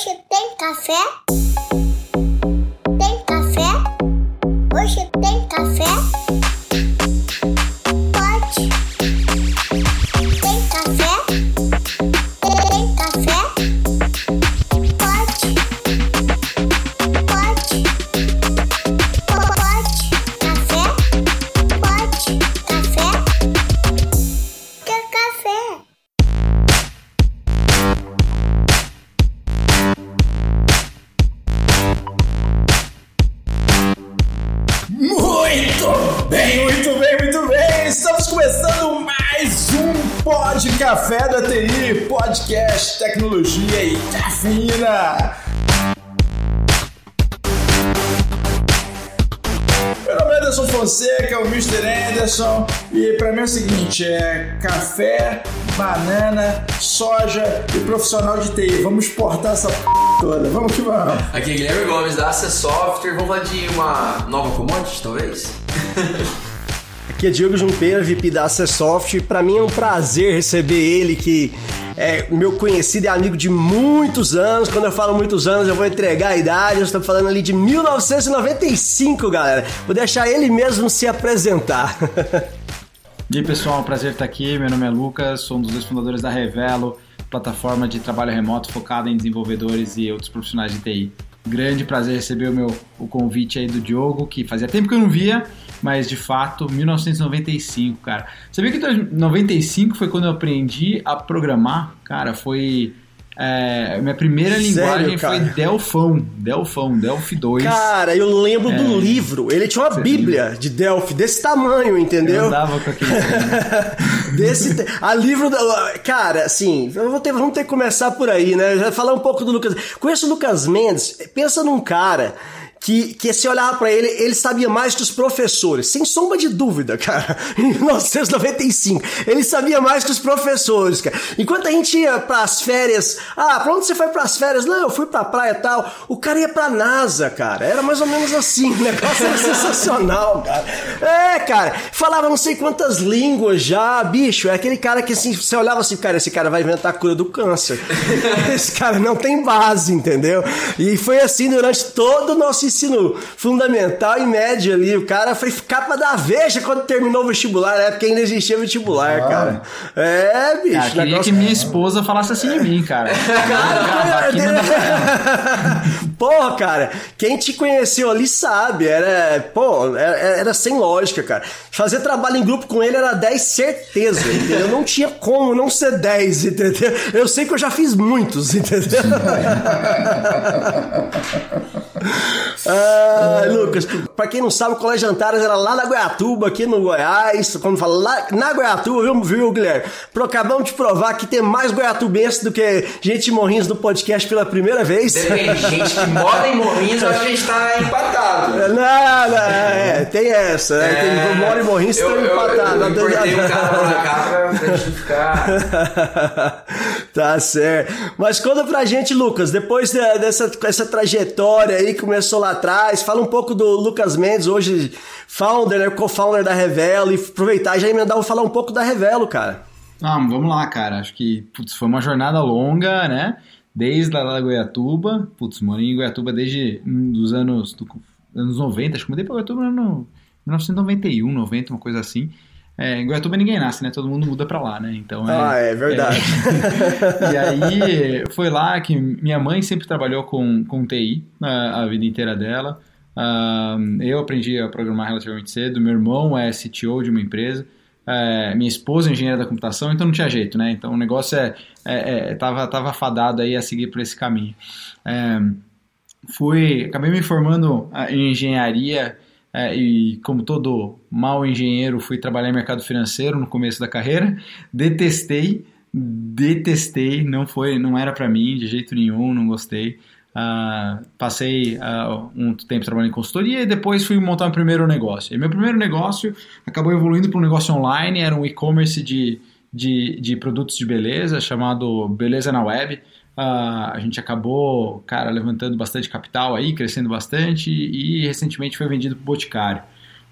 Hoje tem café? Profissional de TI. Vamos exportar essa p toda. Vamos que vamos. Aqui é Guilherme Gomes da Access Software. Vamos falar de uma nova commodity, talvez? Aqui é Diego Jumpeira, VP da Acessoft. Para mim é um prazer receber ele, que é meu conhecido e amigo de muitos anos. Quando eu falo muitos anos, eu vou entregar a idade. Eu estou falando ali de 1995, galera. Vou deixar ele mesmo se apresentar. E aí pessoal, um prazer estar aqui. Meu nome é Lucas, sou um dos dois fundadores da Revelo, plataforma de trabalho remoto focada em desenvolvedores e outros profissionais de TI. Grande prazer receber o meu o convite aí do Diogo, que fazia tempo que eu não via, mas de fato, 1995, cara. Sabia que 95 foi quando eu aprendi a programar? Cara, foi é, minha primeira Sério, linguagem cara? foi Delfão, Delfão, Delphi 2. Cara, eu lembro do É. livro. Ele tinha uma Você bíblia de Delphi desse tamanho, eu entendeu? andava com aquele Desse te- a livro da, cara, assim, eu vou ter- vamos ter que começar por aí, né? Falar um pouco do Lucas. Conheço o Lucas Mendes, pensa num cara que, que se olhar pra ele, ele sabia mais que os professores, sem sombra de dúvida, cara. Em 1995, ele sabia mais que os professores, cara. Enquanto a gente ia pras férias, ah, pra onde você foi pras férias? Não, eu fui pra praia e tal. O cara ia pra NASA, cara. Era mais ou menos assim, o negócio era sensacional, cara. É, cara, falava não sei quantas línguas já, bicho. É aquele cara que assim, você olhava assim, cara, esse cara vai inventar a cura do câncer. esse cara não tem base, entendeu? E foi assim durante todo o nosso ensino fundamental e médio ali. O cara foi capa da Veja quando terminou o vestibular, na época ainda existia vestibular, cara. É, bicho. Cara, queria negócio- que minha esposa falasse assim de mim, cara. Cara, não dá- Porra, cara, quem te conheceu ali sabe, era, pô, era, era sem lógica, cara. Fazer trabalho em grupo com ele era 10 certeza, entendeu? Não tinha como não ser 10, entendeu? Eu sei que eu já fiz muitos, entendeu? Ah, Lucas, pra quem não sabe, o Colégio Antares era lá na Goiatuba, aqui no Goiás. Quando fala lá na Goiatuba, viu, viu, Guilherme? Pro, acabamos de provar que tem mais goiatubense do que gente Morrinhos no podcast pela primeira vez. Depende, gente que mora em Morrinhos, eu a gente tá empatado. Não, não, é, tem essa, né? Tem, mora em Morrinhos, eu, estão eu, eu, eu importei um cara pra gente ficar... tá certo. Mas conta pra gente, Lucas, depois dessa essa trajetória aí que começou lá atrás, fala um pouco do Lucas Mendes, hoje founder, né, co-founder da Revelo, e aproveitar já emendar vou falar um pouco da Revelo, cara. Ah, vamos lá, cara. Acho que putz, foi uma jornada longa, né? Desde lá da Goiatuba. Putz, moro em Goiatuba desde um dos anos, do- anos 90. Acho que mudei pra Goiatuba no ano 1991, 90, uma coisa assim. É, em Goiatuba ninguém nasce, né? Todo mundo muda pra lá, né? Então Ah, é verdade. e aí foi lá que minha mãe sempre trabalhou com, com TI a, a vida inteira dela. Ah, eu aprendi a programar relativamente cedo. Meu irmão é CTO de uma empresa. É, minha esposa é engenheira da computação, então não tinha jeito, né? Então o negócio é, é, é tava, tava fadado aí a seguir por esse caminho. É, fui, acabei me formando ah, em engenharia é, e como todo mau engenheiro fui trabalhar em mercado financeiro no começo da carreira. Detestei, detestei, não foi, não era para mim de jeito nenhum, não gostei. Ah, passei ah, um tempo trabalhando em consultoria e depois fui montar meu primeiro negócio. E meu primeiro negócio acabou evoluindo para um negócio online, era um e-commerce de, de, de produtos de beleza chamado Beleza na Web. Ah, a gente acabou, cara, levantando bastante capital aí, crescendo bastante e recentemente foi vendido para o Boticário.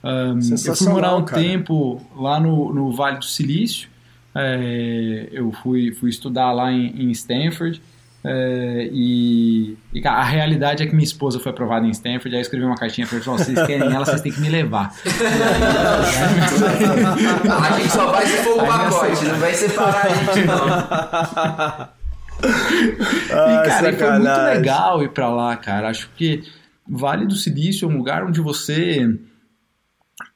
Ah, eu fui morar um cara. tempo lá no, no Vale do Silício. É, eu fui, fui estudar lá em, em Stanford. É, e, e, cara, a realidade é que minha esposa foi aprovada em Stanford, aí eu escrevi uma cartinha pra ela, vocês querem ela, vocês têm que me levar. A gente só vai se for o pacote, não vai separar a gente, não. E, cara, e foi muito legal ir pra lá, cara. Acho que Vale do Silício é um lugar onde você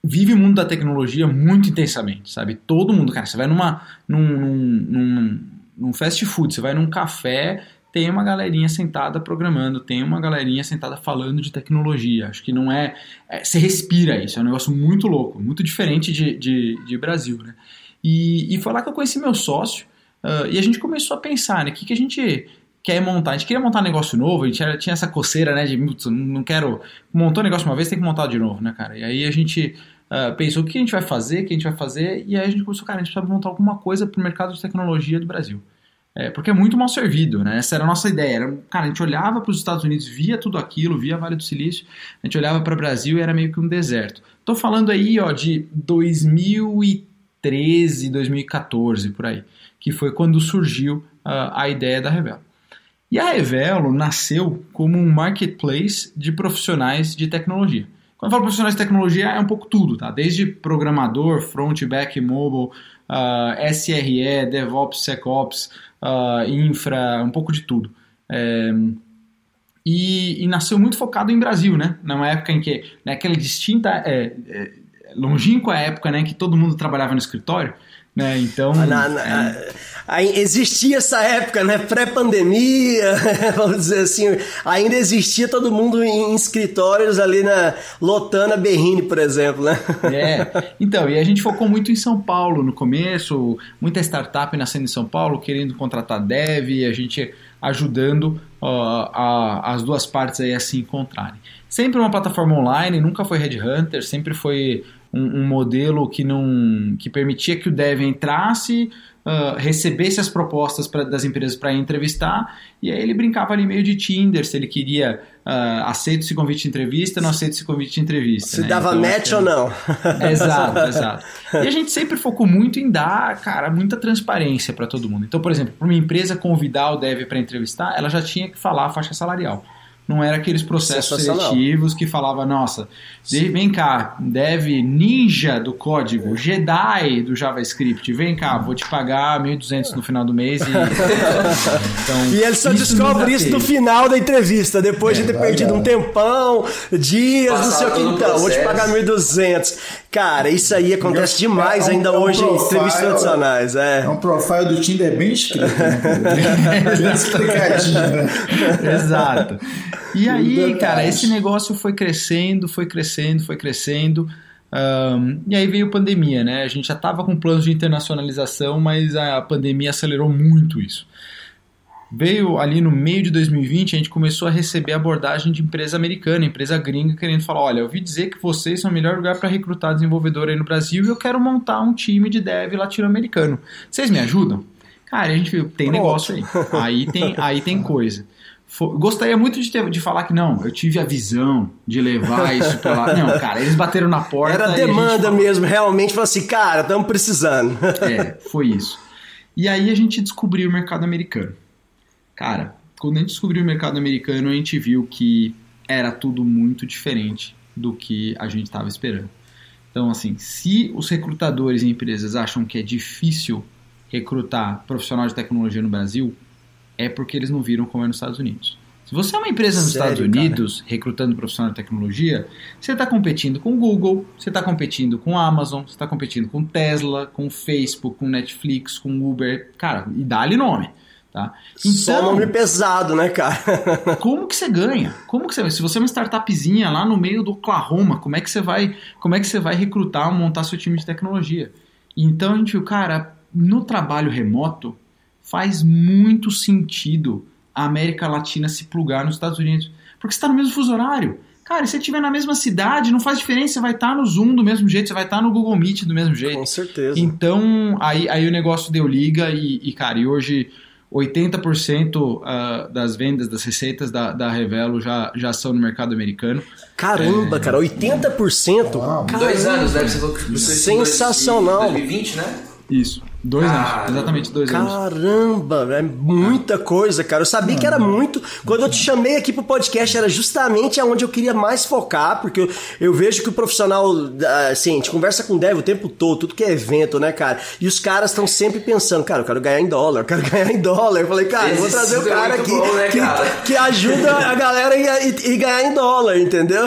vive o mundo da tecnologia muito intensamente, sabe? Todo mundo, cara, você vai numa, num, num, num, num fast food, você vai num café, tem uma galerinha sentada programando, tem uma galerinha sentada falando de tecnologia. Acho que não é, é- Você respira isso, é um negócio muito louco, muito diferente de, de, de Brasil, né? E, e foi lá que eu conheci meu sócio, ah, e a gente começou a pensar, né? O que, que a gente quer montar? A gente queria montar um negócio novo, a gente era- tinha essa coceira, né? De, "Putz, não quero. Montou um negócio uma vez, tem que montar de novo, né, cara? E aí a gente ah, pensou o que a gente vai fazer, o que a gente vai fazer, e aí a gente começou, cara, a gente precisa montar alguma coisa pro mercado de tecnologia do Brasil. É, porque é muito mal servido, né? Essa era a nossa ideia. Era, cara, a gente olhava para os Estados Unidos, via tudo aquilo, via Vale do Silício, a gente olhava para o Brasil e era meio que um deserto. Tô falando aí, ó, de 2013, 2014, por aí, que foi quando surgiu ah, a ideia da Revelo. E a Revelo nasceu como um marketplace de profissionais de tecnologia. Quando eu falo profissionais de tecnologia, é um pouco tudo, tá? Desde programador, front, back, mobile, ah, SRE, DevOps, SecOps, ah, infra, um pouco de tudo. É, e, e nasceu muito focado em Brasil, né? Numa época em que, naquela distinta, é, é, longínqua época, né, que todo mundo trabalhava no escritório, né? Então, Na- na- aí existia essa época, né? Pré-pandemia, vamos dizer assim, ainda existia todo mundo em escritórios ali na lotando a Berrine, por exemplo, né? É, então, e a gente focou muito em São Paulo no começo, muita startup nascendo em São Paulo, querendo contratar dev, a gente ajudando ó, a- as duas partes aí a se encontrarem. Sempre uma plataforma online, nunca foi Headhunter, sempre foi um, um modelo que não que permitia que o dev entrasse, ah, recebesse as propostas pra- das empresas para entrevistar, e aí ele brincava ali meio de Tinder, se ele queria ah, aceita esse convite de entrevista, não aceita esse convite de entrevista. Se né? dava Então, match que- ou não? Exato, exato. E a gente sempre focou muito em dar, cara, muita transparência para todo mundo. Então, por exemplo, para uma empresa convidar o dev para entrevistar, ela já tinha que falar a faixa salarial. Não era aqueles processos seletivos que falava, nossa, de- vem cá, dev ninja do código, Jedi do JavaScript, vem cá, vou te pagar 1.200 no final do mês e... Então, E ele só isso descobre isso no final da entrevista, depois de ter vai perdido um tempão, dias, não sei o Passado que. Então, vou te processo. pagar 1.200. Cara, isso aí acontece demais É um- ainda é um hoje em profile- entrevistas tradicionais. É É. um profile do Tinder bem escrito, né? bem, explicadinho, né? Exato. E aí, Detalhes. cara, esse negócio foi crescendo, foi crescendo, foi crescendo. Ahn, e aí veio a pandemia, né? A gente já estava com planos de internacionalização, mas a pandemia acelerou muito isso. Veio ali no meio de 2020, a gente começou a receber abordagem de empresa americana, empresa gringa, querendo falar: olha, eu ouvi dizer que vocês são o melhor lugar para recrutar desenvolvedor aí no Brasil e eu quero montar um time de dev latino-americano. Vocês me ajudam? Cara, a gente viu, tem Pronto. negócio aí. Aí tem, aí tem coisa. Gostaria muito de, ter- de falar que não, eu tive a visão de levar isso pra lá. Não, cara, eles bateram na porta. Era e demanda falou, mesmo, realmente. Falou assim, cara, estamos precisando. É, foi isso. E aí a gente descobriu o mercado americano. Cara, quando a gente descobriu o mercado americano, a gente viu que era tudo muito diferente do que a gente estava esperando. Então, assim, se os recrutadores e empresas acham que é difícil recrutar profissional de tecnologia no Brasil, é porque eles não viram como é nos Estados Unidos. Se você é uma empresa nos Sério, Estados Unidos recrutando profissional de tecnologia, você está competindo com o Google, você está competindo com Amazon, você está competindo com Tesla, com Facebook, com Netflix, com Uber, cara, e dá-lhe nome. Tá? Só nome pesado, né, cara? como que você ganha? Como que você, se você é uma startupzinha lá no meio do Oklahoma, como é que você vai, como é que você vai recrutar, montar seu time de tecnologia? Então a gente viu, cara, no trabalho remoto faz muito sentido a América Latina se plugar nos Estados Unidos, porque você está no mesmo fuso horário. Cara, se você estiver na mesma cidade, não faz diferença, você vai estar no Zoom do mesmo jeito, você vai estar no Google Meet do mesmo jeito. Com certeza. Então, aí, aí o negócio deu liga e, e, cara, e hoje 80% ah, das vendas, das receitas da, da Revelo já, já são no mercado americano. Caramba, cara, 80%? Uau. Dois Caramba. anos, deve ser. Sensacional. 2020, né? Isso. Dois Caramba. anos, exatamente dois anos. Caramba, é muita coisa, cara. Eu sabia que era muito. Quando eu te chamei aqui pro podcast, era justamente aonde eu queria mais focar, porque eu, eu vejo que o profissional, assim, a gente conversa com o dev o tempo todo, tudo que é evento, né, cara? E os caras estão sempre pensando, cara, eu quero ganhar em dólar, eu quero ganhar em dólar. Eu falei, cara, eu vou trazer o é cara aqui bom, né, que, cara? que ajuda a galera e, e- e ganhar em dólar, entendeu?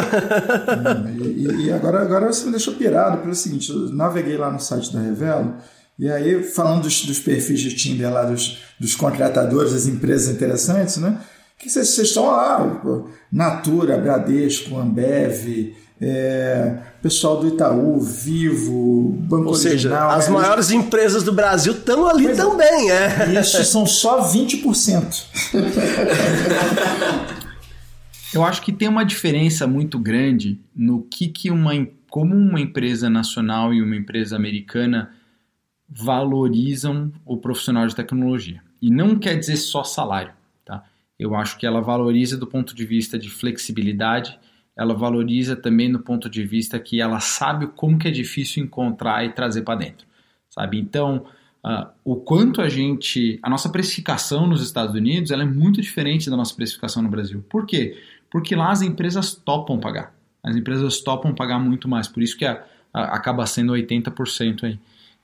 E, e agora, agora você me deixou pirado pelo seguinte: eu naveguei lá no site da Revelo, e aí, falando dos, dos perfis de Tinder lá, dos, dos contratadores, das empresas interessantes, né? Que vocês, estão lá, pô, Natura, Bradesco, Ambev, é, pessoal do Itaú, Vivo, Banco Ou seja, Original. as né? maiores empresas do Brasil estão ali Pois é. também, é. E estes são só 20%. Eu acho que tem uma diferença muito grande no que, que uma, como uma empresa nacional e uma empresa americana valorizam o profissional de tecnologia. E não quer dizer só salário, tá? Eu acho que ela valoriza do ponto de vista de flexibilidade, ela valoriza também do ponto de vista que ela sabe como que é difícil encontrar e trazer para dentro, sabe? Então, ah, o quanto a gente, a nossa precificação nos Estados Unidos, ela é muito diferente da nossa precificação no Brasil. Por quê? Porque lá as empresas topam pagar. As empresas topam pagar muito mais, por isso que a- a- acaba sendo 80% aí.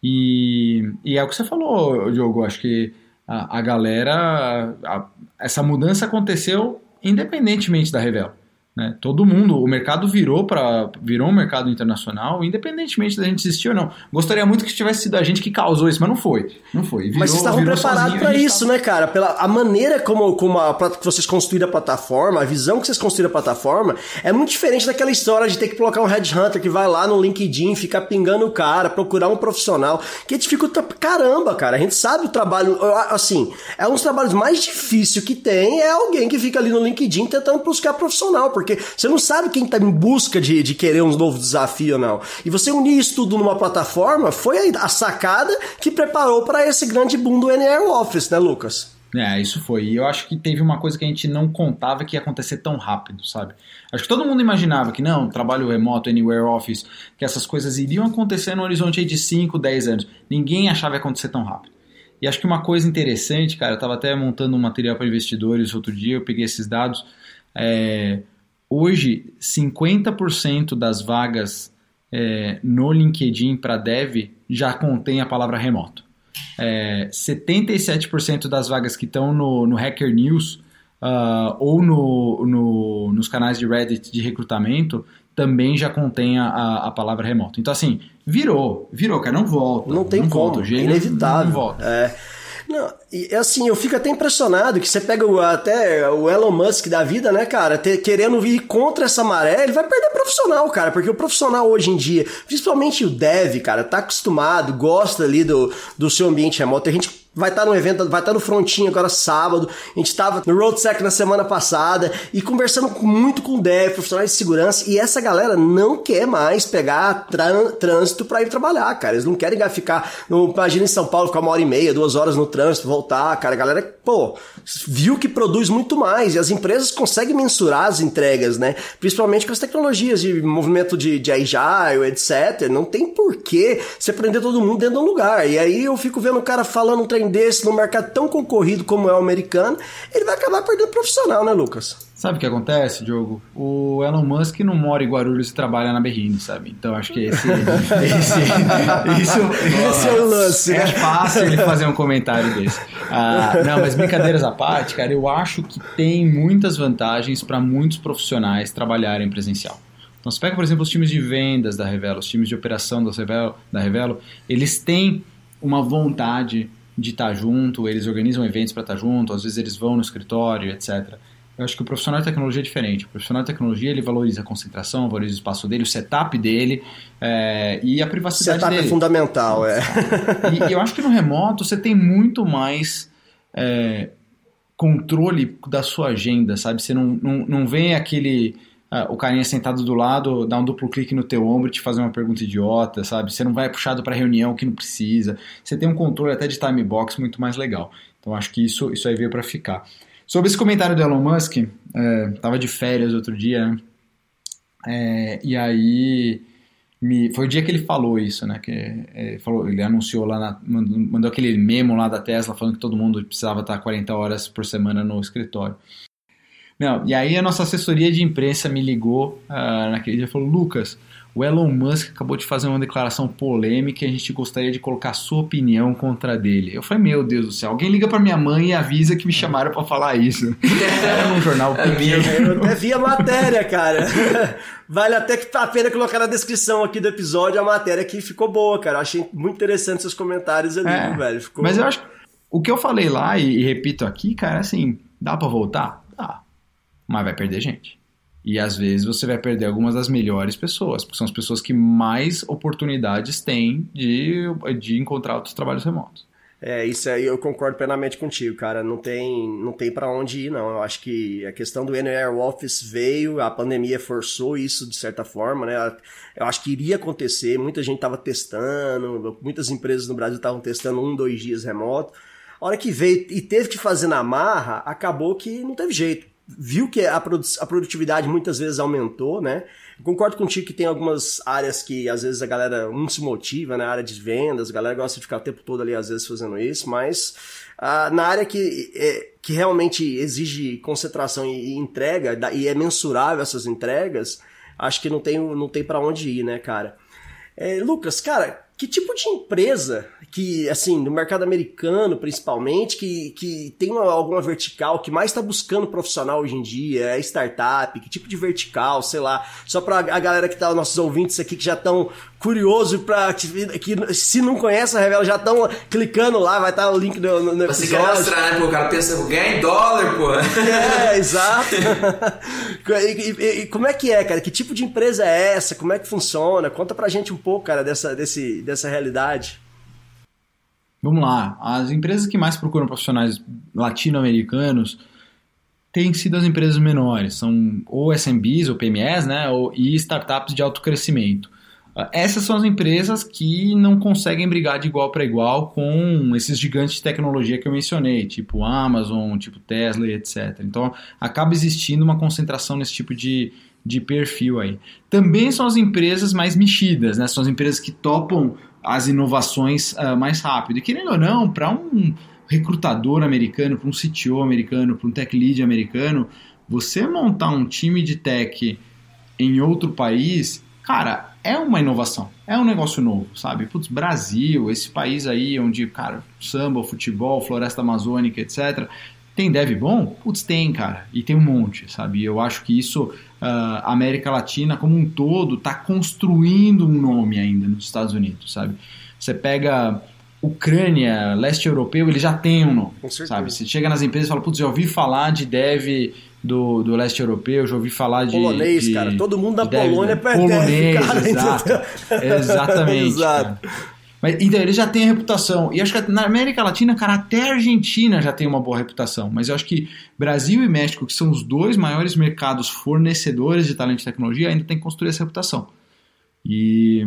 E, e é o que você falou, Diogo, acho que a, a galera, a- essa mudança aconteceu independentemente da Revelo. Né? Todo mundo, o mercado virou para virou um mercado internacional, independentemente da gente existir ou não. Gostaria muito que tivesse sido a gente que causou isso, mas não foi. Não foi. Virou, Mas vocês estavam preparados para isso, né, cara? Pela a maneira como, como a, que vocês construíram a plataforma, a visão que vocês construíram a plataforma, é muito diferente daquela história de ter que colocar um headhunter que vai lá no LinkedIn, ficar pingando o cara, procurar um profissional, que dificulta caramba, cara. A gente sabe o trabalho, assim, é um dos trabalhos mais difíceis que tem, é alguém que fica ali no LinkedIn tentando buscar profissional, porque você não sabe quem tá em busca de, de querer um novo desafio ou não. E você unir isso tudo numa plataforma foi a sacada que preparou para esse grande boom do NR Office, né, Lucas? É, isso foi. E eu acho que teve uma coisa que a gente não contava que ia acontecer tão rápido, sabe? Acho que todo mundo imaginava que não, trabalho remoto, anywhere office, que essas coisas iriam acontecer no horizonte de 5, 10 anos. Ninguém achava que ia acontecer tão rápido. E acho que uma coisa interessante, cara, eu estava até montando um material para investidores outro dia, eu peguei esses dados. É, hoje, 50% das vagas é, no LinkedIn para dev já contém a palavra remoto. É, 77% das vagas que estão no, no Hacker News ah, ou no, no- nos canais de Reddit de recrutamento também já contém a, a, palavra remoto. Então, assim, virou, virou, cara, não volta. Não tem como, volta, é inevitável. Não volta. É. Não, e assim, eu fico até impressionado que você pega o- até o Elon Musk da vida, né, cara, ter- querendo ir contra essa maré, ele vai perder profissional, cara, porque o profissional hoje em dia, principalmente o dev, cara, tá acostumado, gosta ali do, do seu ambiente remoto. A gente vai estar no evento, vai estar no Frontinho agora sábado. A gente estava no RoadSec na semana passada e conversando muito com dev, profissionais de segurança, e essa galera não quer mais pegar trânsito para ir trabalhar, cara. Eles não querem ficar, no, imagina em São Paulo, ficar uma hora e meia, duas horas no trânsito, voltar, cara. A galera, pô, viu que produz muito mais e as empresas conseguem mensurar as entregas, né? Principalmente com as tecnologias de movimento de, de agile, etc. Não tem porquê você prender todo mundo dentro de um lugar. E aí eu fico vendo o cara falando um trem desse num mercado tão concorrido como é o americano, ele vai acabar perdendo profissional, né, Lucas? Sabe o que acontece, Diogo? O Elon Musk não mora em Guarulhos e trabalha na Berrine, sabe? Então acho que esse. esse isso, Esse é o lance, é né? fácil ele fazer um comentário desse. Ah, não, mas brincadeiras à parte, cara, eu acho que tem muitas vantagens para muitos profissionais trabalharem presencial. Então, você pega, por exemplo, os times de vendas da Revelo, os times de operação da Revelo, da Revelo eles têm uma vontade de estar junto, eles organizam eventos para estar junto, às vezes eles vão no escritório, etc. Eu acho que o profissional de tecnologia é diferente. O profissional de tecnologia ele valoriza a concentração, valoriza o espaço dele, o setup dele é, e a privacidade Setup dele. é fundamental, é. E, e eu acho que no remoto você tem muito mais é, controle da sua agenda, sabe? Você não, não, não vem aquele. Ah, o carinha sentado do lado, dar um duplo clique no teu ombro e te fazer uma pergunta idiota, sabe? Você não vai puxado para reunião que não precisa. Você tem um controle até de time box muito mais legal. Então acho que isso, isso aí veio para ficar. Sobre esse comentário do Elon Musk, é, tava de férias outro dia, né? É, e aí me, foi o dia que ele falou isso, né? Que é, falou, ele anunciou lá, na, mandou, mandou, aquele memo lá da Tesla falando que todo mundo precisava estar 40 horas por semana no escritório. Não, e aí a nossa assessoria de imprensa me ligou uh, naquele dia e falou: Lucas, o Elon Musk acabou de fazer uma declaração polêmica e a gente gostaria de colocar a sua opinião contra dele. Eu falei, meu Deus do céu, alguém liga para minha mãe e avisa que me chamaram para falar isso. Era num jornal É pequeno. Eu até vi a matéria, cara. Vale até que a pena colocar na descrição aqui do episódio a matéria que ficou boa, cara. Eu achei muito interessante seus comentários ali, É, velho. Ficou... Mas eu acho o que eu falei lá e, e repito aqui, cara, assim, dá para voltar? Dá. Mas vai perder gente. E às vezes você vai perder algumas das melhores pessoas, porque são as pessoas que mais oportunidades têm de, de encontrar outros trabalhos remotos. É, isso aí eu concordo plenamente contigo, cara. Não tem, não tem para onde ir, não. Eu acho que a questão do Anywhere Office veio, a pandemia forçou isso de certa forma, né? Eu acho que iria acontecer, muita gente tava testando, muitas empresas no Brasil estavam testando um, dois dias remoto. A hora que veio e teve que fazer na marra, acabou que não teve jeito viu que a, produ a, produtividade muitas vezes aumentou, né? Concordo contigo que tem algumas áreas que às vezes a galera não se motiva, né? A área de vendas, a galera gosta de ficar o tempo todo ali às vezes fazendo isso, mas ah, na área que, é, que realmente exige concentração e, e entrega, e é mensurável essas entregas, acho que não tem, não tem para onde ir, né, cara? É, Lucas, cara, que tipo de empresa que, assim, no mercado americano principalmente, que, que tem uma, alguma vertical que mais está buscando profissional hoje em dia? É startup? Que tipo de vertical? Sei lá. Só para a galera que tá, nossos ouvintes aqui que já estão curiosos para que, que, se não conhece a Revela, já estão clicando lá, vai estar tá o link no, no, episódio. Você cadastrar, né? Pô, o cara pensa, ganhar em dólar, pô. É, exato. e, e, e, como é que é, cara? Que tipo de empresa é essa? Como é que funciona? Conta pra gente um pouco, cara, dessa, desse, dessa realidade. Vamos lá. As empresas que mais procuram profissionais latino-americanos têm sido as empresas menores. São ou SMBs ou PMEs, né? Ou, e startups de alto crescimento. Essas são as empresas que não conseguem brigar de igual para igual com esses gigantes de tecnologia que eu mencionei, tipo Amazon, tipo Tesla etc. Então acaba existindo uma concentração nesse tipo de, de perfil aí. Também são as empresas mais mexidas, né? São as empresas que topam as inovações uh, mais rápido. E querendo ou não, para um recrutador americano, para um CTO americano, para um tech lead americano, você montar um time de tech em outro país, cara, é uma inovação, é um negócio novo, sabe? Putz, Brasil, esse país aí onde, cara, samba, futebol, floresta amazônica, etc. Tem dev bom? Putz, tem, cara. E tem um monte, sabe? Eu acho que isso, a América Latina como um todo, está construindo um nome ainda nos Estados Unidos, sabe? Você pega Ucrânia, leste europeu, ele já tem um nome, sabe? Você chega nas empresas e fala, putz, já ouvi falar de dev do, do leste europeu, já ouvi falar de... Polonês, de, cara. Todo mundo da dev, Polônia né? é Polonês, cara, exato. Exatamente. Exato. Mas, então, ele já tem a reputação. E acho que na América Latina, cara, até a Argentina já tem uma boa reputação. Mas eu acho que Brasil e México, que são os dois maiores mercados fornecedores de talento e tecnologia, ainda tem que construir essa reputação. E.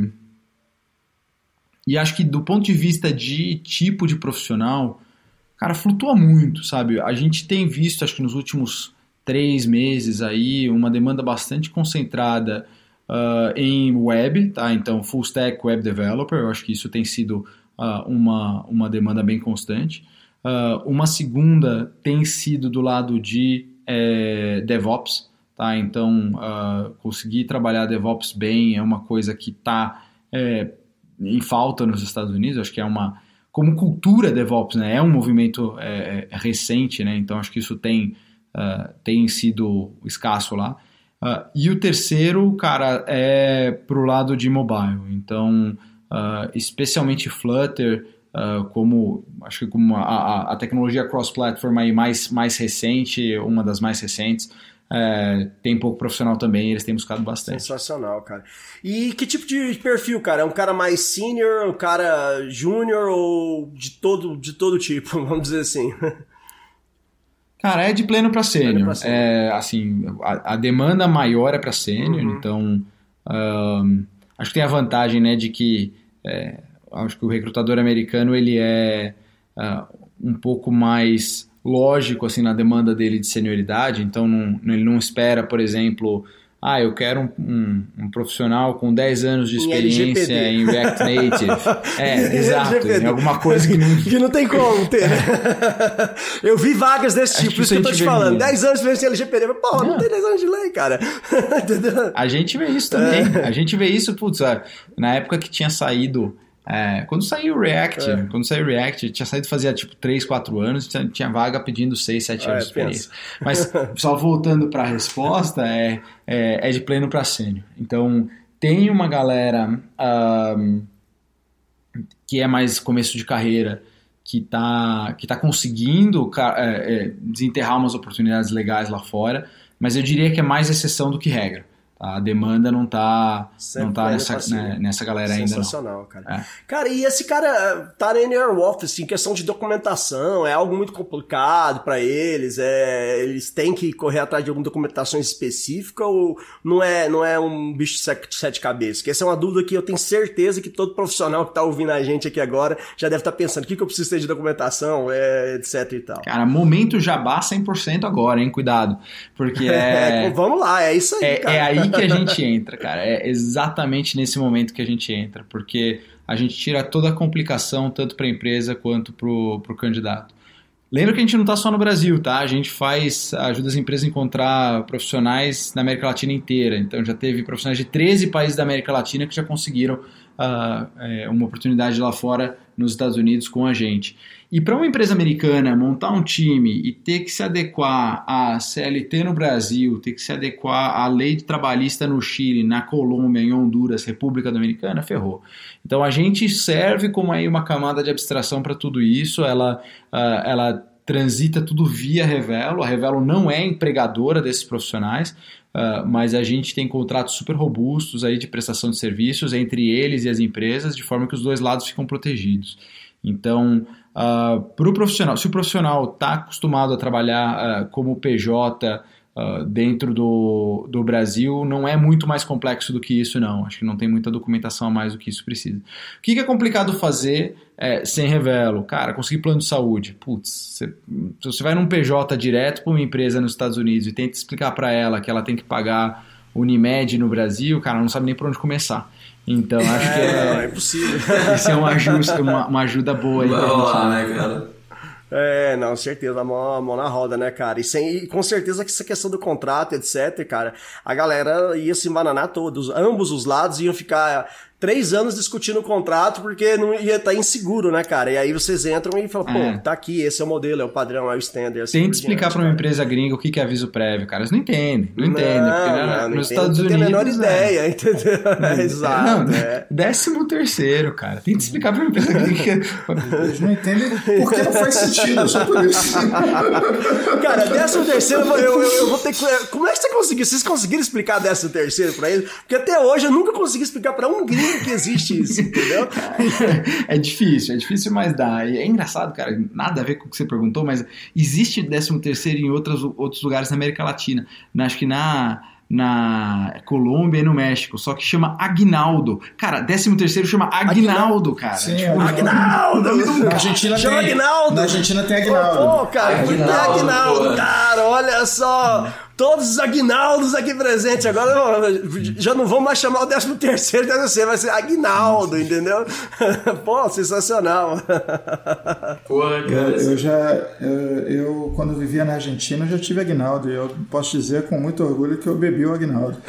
E acho que do ponto de vista de tipo de profissional, cara, flutua muito, sabe? A gente tem visto, acho que nos últimos três meses aí, uma demanda bastante concentrada Uh, em web, tá? Então, full stack web developer, eu acho que isso tem sido uh, uma, uma demanda bem constante. Uh, uma segunda tem sido do lado de é, DevOps, tá? Então, conseguir trabalhar DevOps bem é uma coisa que está é, em falta nos Estados Unidos, acho que é uma como cultura DevOps, né? É um movimento é, recente, né? Então, acho que isso tem, tem sido escasso lá. Uh, e o terceiro, cara, é pro lado de mobile. Então, uh, especialmente Flutter, uh, como acho que como a, a, a tecnologia cross-platform mais, mais recente, uma das mais recentes, é, tem pouco profissional também, eles têm buscado bastante. Sensacional, cara. E que tipo de perfil, cara? É um cara mais senior, um cara júnior ou de todo, de todo tipo, vamos dizer assim? Cara, é de pleno para sênior. É, assim, a, a, demanda maior é para sênior, uhum. então um, acho que tem a vantagem, né, de que é, acho que o recrutador americano ele é uh, um pouco mais lógico assim na demanda dele de senioridade, então não, ele não espera, por exemplo, ah, eu quero um, um- um profissional com 10 anos de Em experiência LGPD. em React Native. É, exato. LGPD. Em alguma coisa que não. que não tem como ter, né? Eu vi vagas desse tipo, que por isso que eu tô te falando. muito. 10 anos de experiência em LGPD. Mas, Porra, não Não. tem 10 anos de lei, cara. A gente vê isso também. A gente vê isso, putz, na época que tinha saído. É, quando saiu o React, É. quando saiu o React, tinha saído fazia tipo 3, 4 anos, tinha, tinha vaga pedindo 6, 7 Ah, anos é, de experiência. Mas só voltando para a resposta, é, é, é de pleno para sênior. Então, tem uma galera ahm, que é mais começo de carreira, que tá, que tá conseguindo é, é, desenterrar umas oportunidades legais lá fora, mas eu diria que é mais exceção do que regra. Tá? A demanda não tá, Sempre não tá nessa, pra cima. né, nessa galera ainda. Sensacional, cara. É. Cara, e esse cara tá na NR Office em questão de documentação, é algo muito complicado pra eles, é, eles têm que correr atrás de alguma documentação específica ou não é, não é um bicho de sete, cabeças? Que essa é uma dúvida que eu tenho certeza que todo profissional que tá ouvindo a gente aqui agora já deve estar pensando, o que, que eu preciso ter de documentação, é, etc e tal. Cara, momento jabá 100% agora, hein? Cuidado. Porque é, vamos lá, é isso aí, é, cara. é aí que a gente entra, cara. É exatamente nesse momento que a gente entra, porque a gente tira toda a complicação, tanto para a empresa quanto para o candidato. Lembra que a gente não está só no Brasil, tá? A gente faz, ajuda as empresas a encontrar profissionais na América Latina inteira. Então já teve profissionais de 13 países da América Latina que já conseguiram ah, é, uma oportunidade lá fora nos Estados Unidos com a gente. E para uma empresa americana montar um time e ter que se adequar à CLT no Brasil, ter que se adequar à lei trabalhista no Chile, na Colômbia, em Honduras, República Dominicana, ferrou. Então a gente serve como aí uma camada de abstração para tudo isso. Ela, ah, ela transita tudo via Revelo. A Revelo não é empregadora desses profissionais, ah, mas a gente tem contratos super robustos aí de prestação de serviços entre eles e as empresas, de forma que os dois lados ficam protegidos. Então, uh, para o profissional, se o profissional está acostumado a trabalhar ah, como PJ ah, dentro do, do Brasil, não é muito mais complexo do que isso, não. Acho que não tem muita documentação a mais do que isso precisa. O que, que é complicado fazer é, sem revelo? Cara, conseguir plano de saúde. Putz, você, se você vai num PJ direto para uma empresa nos Estados Unidos e tenta explicar para ela que ela tem que pagar Unimed no Brasil, cara, não sabe nem por onde começar. Então, acho que É, não, é é, impossível. isso é uma, ajusta, uma, uma ajuda boa aí gente. rolar, né? né, cara? É, não, certeza, mão, mão na roda, né, cara? E, sem, e com certeza que essa questão do contrato, etc, cara, a galera ia se embananar todos, ambos os lados iam ficar três anos discutindo o contrato porque não ia estar inseguro, né, cara? E aí vocês entram e falam, pô, É. tá aqui, esse é o modelo, é o padrão, é o standard. Assim Tenta por explicar para uma cara. empresa gringa o que que é aviso prévio, cara. Eles não entendem, não entendem. Não, porque, né, não, não nos entendo, Estados não Unidos. tem a menor é. ideia, entendeu? Exato, Não, é. décimo terceiro, cara. Tenta explicar para uma empresa gringa. Eles não entendem porque não faz sentido, só por isso. Cara, décimo terceiro, eu, eu, eu vou ter que. Como é que você conseguiu? Vocês conseguiram explicar décimo terceiro pra eles? Porque até hoje eu nunca consegui explicar pra um gringo que existe isso, entendeu? é difícil, é difícil, mas dá. E é engraçado, cara, nada a ver com o que você perguntou, mas existe 13 terceiro em outros, outros lugares na América Latina. Na- acho que na, na Colômbia e no México, só que chama Aguinaldo. Cara, 13 terceiro chama Aguinaldo, cara. Sim, Tipo, Aguinaldo! Na Argentina Chama tem. Aguinaldo! Na Argentina tem Aguinaldo. Pô, cara, Aguinaldo, pô. cara? Olha só! Todos os Aguinaldos aqui presentes. Agora eu- já não vão mais chamar o décimo terceiro, décimo terceiro, vai ser Aguinaldo, entendeu? Pô, sensacional. Porra, Eu, cara. eu já, eu, eu, quando vivia na Argentina, eu já tive Aguinaldo e eu posso dizer com muito orgulho que eu bebi o Aguinaldo.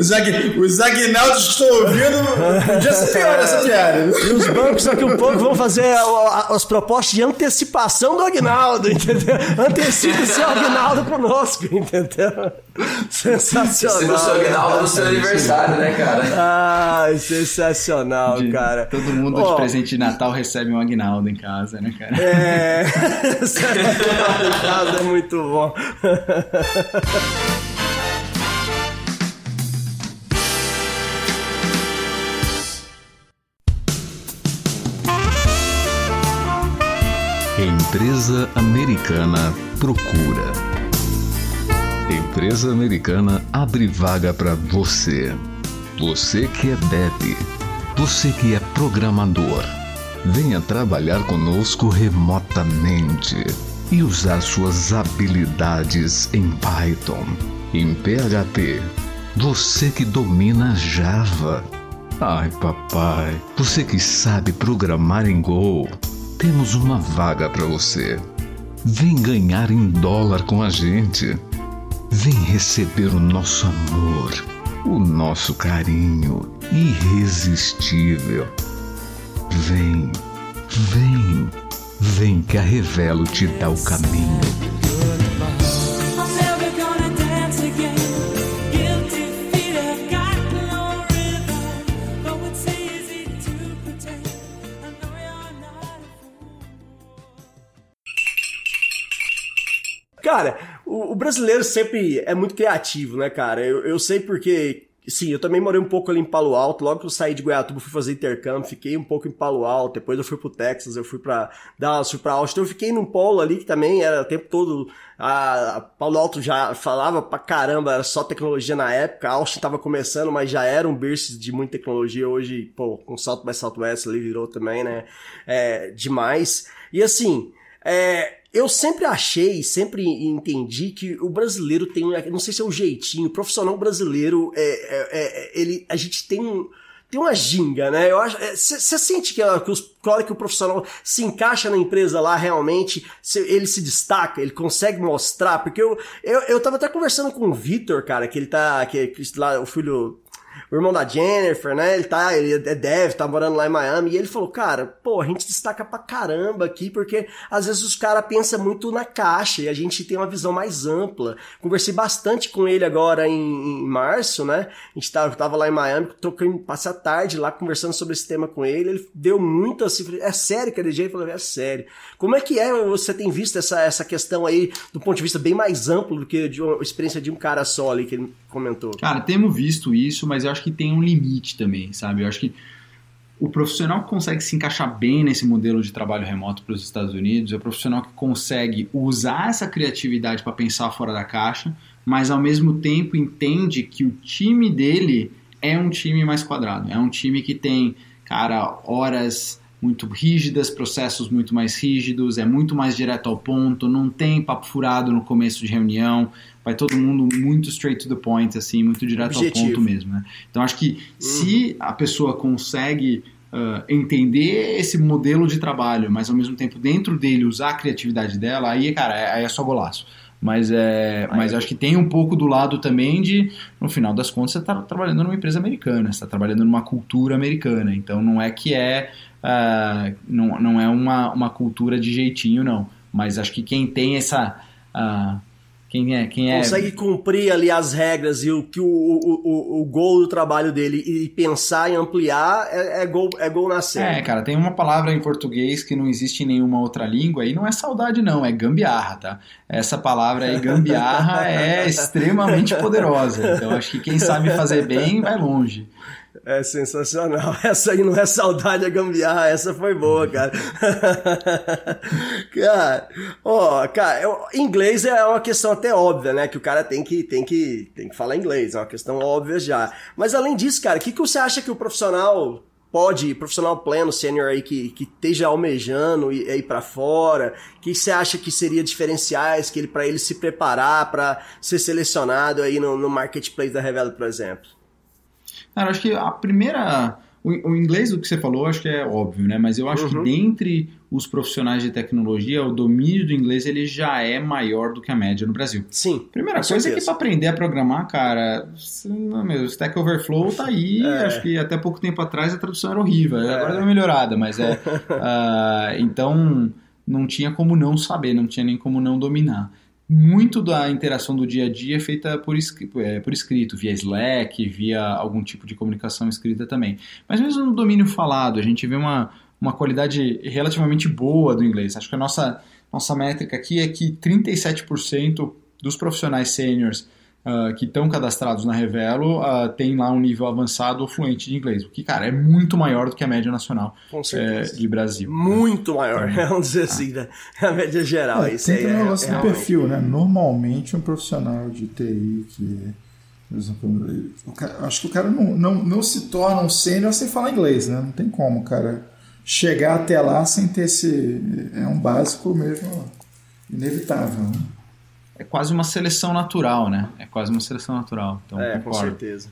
Os, Agui, os Aguinaldos que estão ouvindo, podia ser pior essa piada. E os bancos daqui um pouco vão fazer as propostas de antecipação do Agnaldo, entendeu? Antecipe seu Agnaldo conosco, entendeu? Sensacional. Você cara. Aguinaldo no seu aniversário, né, cara? Ai, sensacional, de- cara. Todo mundo Ó, de presente de Natal recebe um Aguinaldo em casa, né, cara? É. Em casa é muito bom. Empresa Americana procura. Empresa Americana abre vaga para você. Você que é dev. Você que é programador. Venha trabalhar conosco remotamente. e usar suas habilidades em Python, em PHP. Você que domina Java. Ai, papai, você que sabe programar em Go. Temos uma vaga para você. Vem ganhar em dólar com a gente. Vem receber o nosso amor, o nosso carinho irresistível. Vem, vem, vem que a Revelo te dá o caminho. Cara, o, o brasileiro sempre é muito criativo, né, cara? Eu, eu sei porque. Sim, eu também morei um pouco ali em Palo Alto. Logo que eu saí de Goiatuba, fui fazer intercâmbio, fiquei um pouco em Palo Alto. Depois eu fui pro Texas, eu fui pra Dallas, fui pra Austin. Então eu fiquei num polo ali que também era o tempo todo. A, Palo Alto já falava pra caramba, era só tecnologia na época. A Austin tava começando, mas já era um berço de muita tecnologia. Hoje, pô, com Salto by Southwest ali virou também, né? É, demais. E assim, é, eu sempre achei, sempre entendi que o brasileiro tem, não sei se é um jeitinho, o profissional brasileiro, é, é- é- ele, a gente tem um, tem uma ginga, né? Eu acho, você sente que, que, os, hora que o profissional se encaixa na empresa lá, realmente, ele se destaca, ele consegue mostrar, porque eu, eu, eu tava até conversando com o Vitor, cara, que ele tá, que, que lá, o filho, o irmão da Jennifer, né? Ele tá, ele é dev, tá morando lá em Miami, e ele falou, cara, pô, a gente destaca pra caramba aqui, porque às vezes os caras pensam muito na caixa e a gente tem uma visão mais ampla. Conversei bastante com ele agora em, em março, né? A gente tava, tava lá em Miami, trocando, passei a tarde lá conversando sobre esse tema com ele, ele deu muito assim, é sério, KDJ? Ele falou, é sério. Como é que é, você tem visto essa, essa questão aí do ponto de vista bem mais amplo do que de uma experiência de um cara só ali que ele comentou? Cara, temos visto isso, mas eu acho que tem um limite também, sabe? Eu acho que o profissional que consegue se encaixar bem nesse modelo de trabalho remoto para os Estados Unidos é o profissional que consegue usar essa criatividade para pensar fora da caixa, mas ao mesmo tempo entende que o time dele é um time mais quadrado, é um time que tem, cara, horas muito rígidas, processos muito mais rígidos, é muito mais direto ao ponto, não tem papo furado no começo de reunião, vai todo mundo muito straight to the point, assim, muito direto Objetivo. ao ponto mesmo, né? Então acho que se a pessoa consegue ah, entender esse modelo de trabalho, mas ao mesmo tempo dentro dele usar a criatividade dela, aí, cara, é- aí é só golaço. Mas, é, mas acho que tem um pouco do lado também de, no final das contas, você está trabalhando numa empresa americana, você está trabalhando numa cultura americana. Então não é que é, ah, não, não é uma, uma cultura de jeitinho, não. Mas acho que quem tem essa. ah, quem é. Quem é consegue cumprir ali as regras e o que o, o, o, o gol do trabalho dele e pensar em ampliar é, é gol, é gol na É, cara, tem uma palavra em português que não existe em nenhuma outra língua e não é saudade, não, é gambiarra, tá? Essa palavra aí, gambiarra, é extremamente poderosa. Então acho que quem sabe fazer bem vai longe. É sensacional. Essa aí não é saudade, é gambiarra. Essa foi boa, cara. cara, ó, cara, eu- inglês é uma questão até óbvia, né? Que o cara tem que, tem que, tem que falar inglês. É uma questão óbvia já. Mas além disso, cara, o que, que você acha que o profissional pode, profissional pleno, sênior aí, que, que esteja almejando ir, ir para fora? O que você acha que seria diferenciais que ele, para ele se preparar para ser selecionado aí no, no marketplace da Revelo, por exemplo? Cara, acho que a primeira. O, o inglês, do que você falou, acho que é óbvio, né? Mas eu acho Uhum. que dentre os profissionais de tecnologia, o domínio do inglês ele já é maior do que a média no Brasil. Sim. Primeira coisa é que certeza. para aprender a programar, cara, meu, Stack Overflow tá aí. É. Acho que até pouco tempo atrás a tradução era horrível. Agora deu uma melhorada, mas é. ah, então não tinha como não saber, não tinha nem como não dominar. Muito da interação do dia a dia é feita por, é, por escrito, via Slack, via algum tipo de comunicação escrita também. Mas mesmo no domínio falado, a gente vê uma, uma qualidade relativamente boa do inglês. Acho que a nossa, nossa métrica aqui é que 37% dos profissionais sêniores ah, que estão cadastrados na Revelo ah, tem lá um nível avançado ou fluente de inglês, o que, cara, é muito maior do que a média nacional Com certeza. de Brasil. Muito maior, vamos dizer assim, né? a média geral. É, isso tem aí também é, o negócio é do perfil, né? Normalmente um profissional de TI que, por exemplo, cara- acho que o cara não, não, não se torna um sênior sem falar inglês, né? Não tem como, cara. Chegar até lá sem ter esse. É um básico mesmo Inevitável. né? É quase uma seleção natural, né? É quase uma seleção natural. Então, É, com concordo. certeza.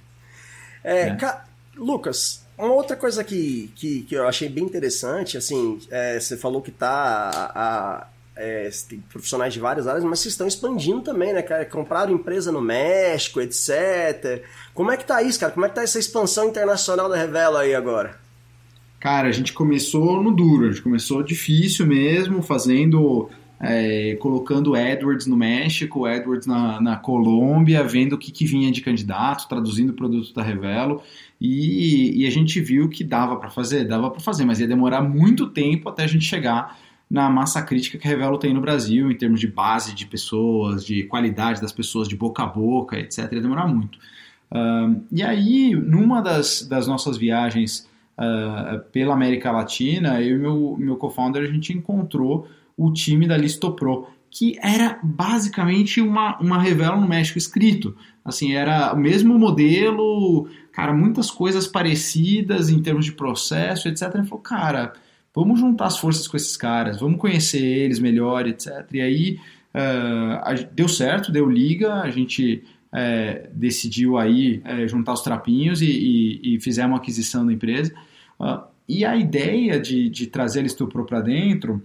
É, É. ca- Lucas, uma outra coisa que, que, que eu achei bem interessante, assim, é, você falou que tá a, a- é, você tem profissionais de várias áreas, mas vocês estão expandindo também, né, cara? Compraram empresa no México, etc. Como é que tá isso, cara? Como é que tá essa expansão internacional da Revela aí agora? Cara, a gente começou no duro, a gente começou difícil mesmo, fazendo, é, colocando Edwards no México, Edwards na, na Colômbia, vendo o que, que vinha de candidato, traduzindo o produto da Revelo, e, e a gente viu que dava para fazer, dava para fazer, mas ia demorar muito tempo até a gente chegar na massa crítica que a Revelo tem no Brasil, em termos de base de pessoas, de qualidade das pessoas, de boca a boca, etc. Ia demorar muito. Ahn, e aí, numa das, das nossas viagens ah, pela América Latina, eu e meu, meu co-founder, a gente encontrou o time da Listopro, que era basicamente uma, uma Revelo no México escrito. Assim, era o mesmo modelo, cara, muitas coisas parecidas em termos de processo, etc. Ele falou, cara, vamos juntar as forças com esses caras, vamos conhecer eles melhor, etc. E aí a- deu certo, deu liga, a gente eh, decidiu aí eh, juntar os trapinhos e, e, e fizemos uma aquisição da empresa. Ah, e a ideia de, de trazer a Listupro para dentro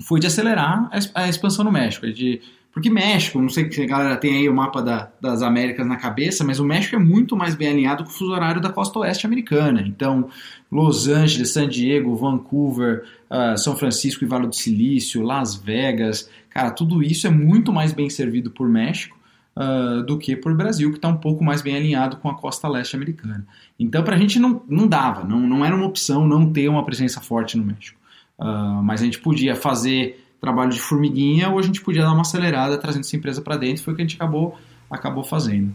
foi de acelerar a, expansão no México. De, porque México, não sei se a galera tem aí o mapa da- das Américas na cabeça, mas o México é muito mais bem alinhado com o fuso horário da costa oeste americana. Então, Los Angeles, San Diego, Vancouver, ah, São Francisco e Vale do Silício, Las Vegas, cara, tudo isso é muito mais bem servido por México ah, do que por Brasil, que está um pouco mais bem alinhado com a costa leste americana. Então, para a gente não, não dava, não, não era uma opção não ter uma presença forte no México. Ah, mas a gente podia fazer trabalho de formiguinha ou a gente podia dar uma acelerada trazendo essa empresa para dentro, foi o que a gente acabou, acabou fazendo.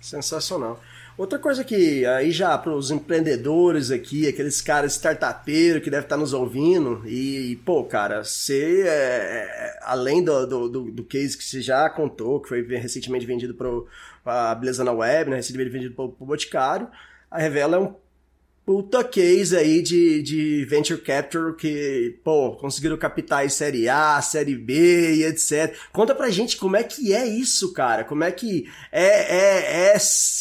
Sensacional. Outra coisa que aí já para os empreendedores aqui, aqueles caras startupeiros que devem estar nos ouvindo, e, e, pô, cara, você, é, é, além do, do, do, do case que você já contou, que foi recentemente vendido para a Beleza na Web, né, recentemente vendido para o Boticário, a Revela é um puta case aí de, de venture capital que, pô, conseguiram captar aí série A, série B e etc. Conta pra gente como é que é isso, cara. Como é que é, é, é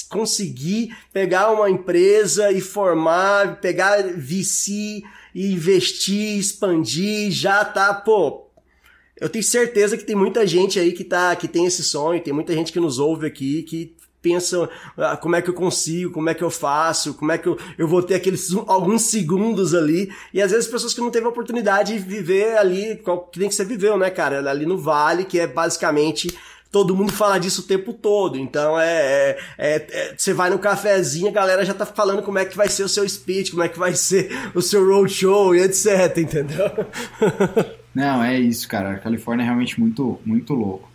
conseguir pegar uma empresa e formar, pegar VC e investir, expandir, já tá, pô, eu tenho certeza que tem muita gente aí que tá, que tem esse sonho, tem muita gente que nos ouve aqui que pensa ah, como é que eu consigo, como é que eu faço, como é que eu, eu vou ter aqueles alguns segundos ali. E às vezes pessoas que não teve a oportunidade de viver ali, qual- que nem que você viveu, né, cara? Ali no Vale, que é basicamente. Todo mundo fala disso o tempo todo. Então é, é- é- é- Você vai no cafezinho, a galera já tá falando como é que vai ser o seu speech, como é que vai ser o seu roadshow e etc, entendeu? Não, é isso, cara. A Califórnia é realmente muito, muito louco.